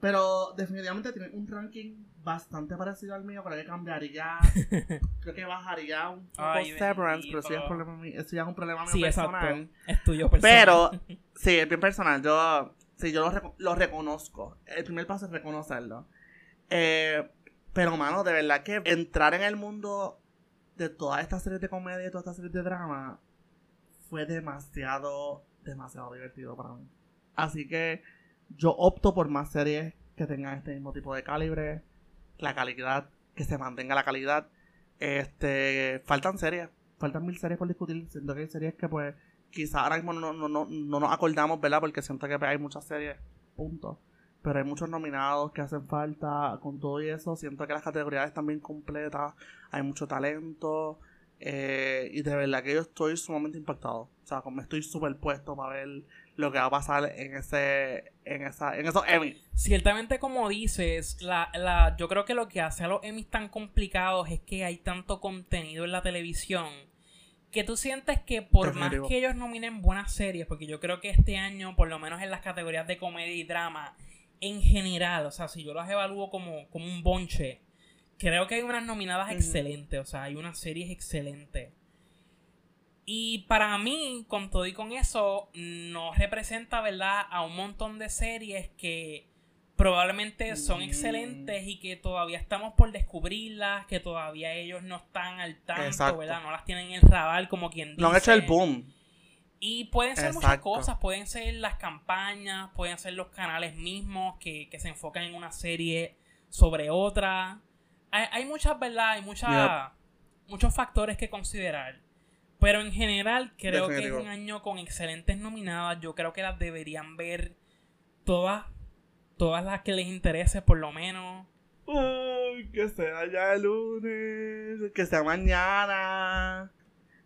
Pero definitivamente tiene un ranking bastante parecido al mío, pero que cambiaría. creo que bajaría un poco Severance, pero eso ya, es problema, eso ya es un problema mío personal. Es tuyo personal. Pero, sí, es bien personal. Yo Sí, yo lo, reconozco. El primer paso es reconocerlo. Eh, pero, mano, de verdad que entrar en el mundo de todas estas series de comedia y todas estas series de drama fue demasiado, demasiado divertido para mí. Así que yo opto por más series que tengan este mismo tipo de calibre, la calidad, que se mantenga la calidad. Este, faltan series, faltan mil series por discutir. Siento que hay series que pues quizá ahora mismo no, no, no, no nos acordamos, ¿verdad? Porque siento que hay muchas series, punto. Pero hay muchos nominados que hacen falta con todo y eso. Siento que las categorías están bien completas, hay mucho talento. Eh, y de verdad que yo estoy sumamente impactado. O sea, me estoy súper puesto para ver lo que va a pasar en ese en esa en esos Emmys. Ciertamente como dices, la, la, yo creo que lo que hace a los Emmys tan complicados es que hay tanto contenido en la televisión que tú sientes que por más que ellos nominen buenas series, porque yo creo que este año, por lo menos en las categorías de comedia y drama, en general, o sea, si yo las evalúo como, como un bonche, creo que hay unas nominadas excelentes, o sea, hay unas series excelentes. Y para mí, con todo y con eso, nos representa, ¿verdad?, a un montón de series que probablemente son excelentes y que todavía estamos por descubrirlas, que todavía ellos no están al tanto, ¿verdad? No las tienen en el radar como quien dice. No han hecho el boom. Y pueden ser muchas cosas, pueden ser las campañas, pueden ser los canales mismos que, se enfocan en una serie sobre otra. Hay, muchas, ¿verdad? Hay muchas, muchos factores que considerar. Pero en general creo que es un año con excelentes nominadas. Yo creo que las deberían ver todas, todas las que les interese por lo menos. que sea ya el lunes, que sea mañana.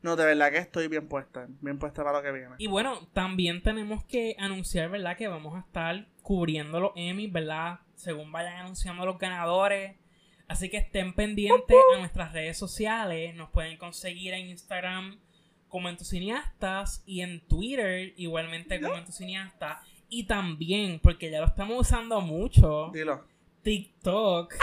No, de verdad que estoy bien puesta, bien puesta para lo que viene. Y bueno, también tenemos que anunciar, ¿verdad? Que vamos a estar cubriendo los Emmy, ¿verdad? Según vayan anunciando los ganadores. Así que estén pendientes a nuestras redes sociales. Nos pueden conseguir en Instagram como Cineastas y en Twitter igualmente como Cineastas. Y también, porque ya lo estamos usando mucho, TikTok.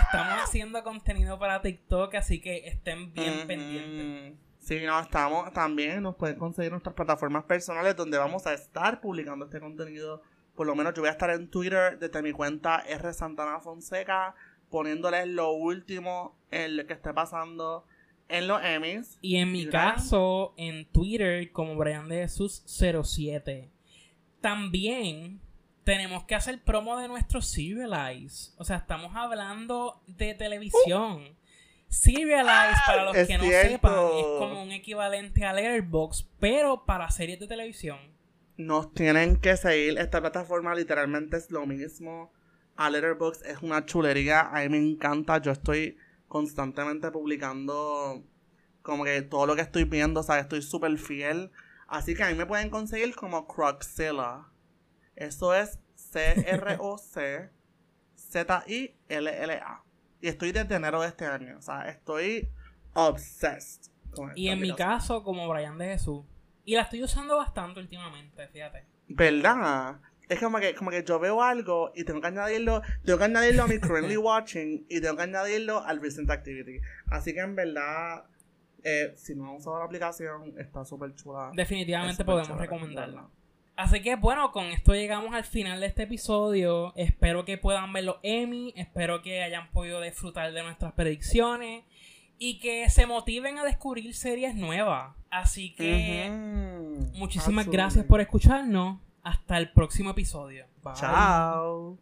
Estamos haciendo contenido para TikTok, así que estén bien pendientes. Sí, no, estamos también, nos pueden conseguir nuestras plataformas personales donde vamos a estar publicando este contenido. Por lo menos yo voy a estar en Twitter desde mi cuenta R Santana Fonseca, poniéndoles lo último en lo que esté pasando en los Emmys. Y en mi caso, en Twitter, como Brian de Jesús 07. También tenemos que hacer promo de nuestro Serialize. O sea, estamos hablando de televisión. Serialize, para los que no sepan, es como un equivalente a Letterboxd, pero para series de televisión. Nos tienen que seguir. Esta plataforma literalmente es lo mismo. A Letterboxd es una chulería. A mí me encanta. Yo estoy constantemente publicando como que todo lo que estoy viendo, o sea, estoy súper fiel. Así que a mí me pueden conseguir como Croczilla. Eso es C-R-O-C-Z-I-L-L-A. Y estoy desde enero de este año. O sea, estoy obsessed. Con y en mi caso, como Brian de Jesús. Y la estoy usando bastante últimamente, fíjate. ¿Verdad? es como que, como que yo veo algo y tengo que añadirlo, tengo que añadirlo a mi currently watching y tengo que añadirlo al recent activity. Así que en verdad, eh, si no han usado la aplicación, está súper chula. Definitivamente podemos recomendarla. Así que bueno, con esto llegamos al final de este episodio. Espero que puedan ver los Emmy, espero que hayan podido disfrutar de nuestras predicciones y que se motiven a descubrir series nuevas. Así que muchísimas gracias por escucharnos. Hasta el próximo episodio. Chao.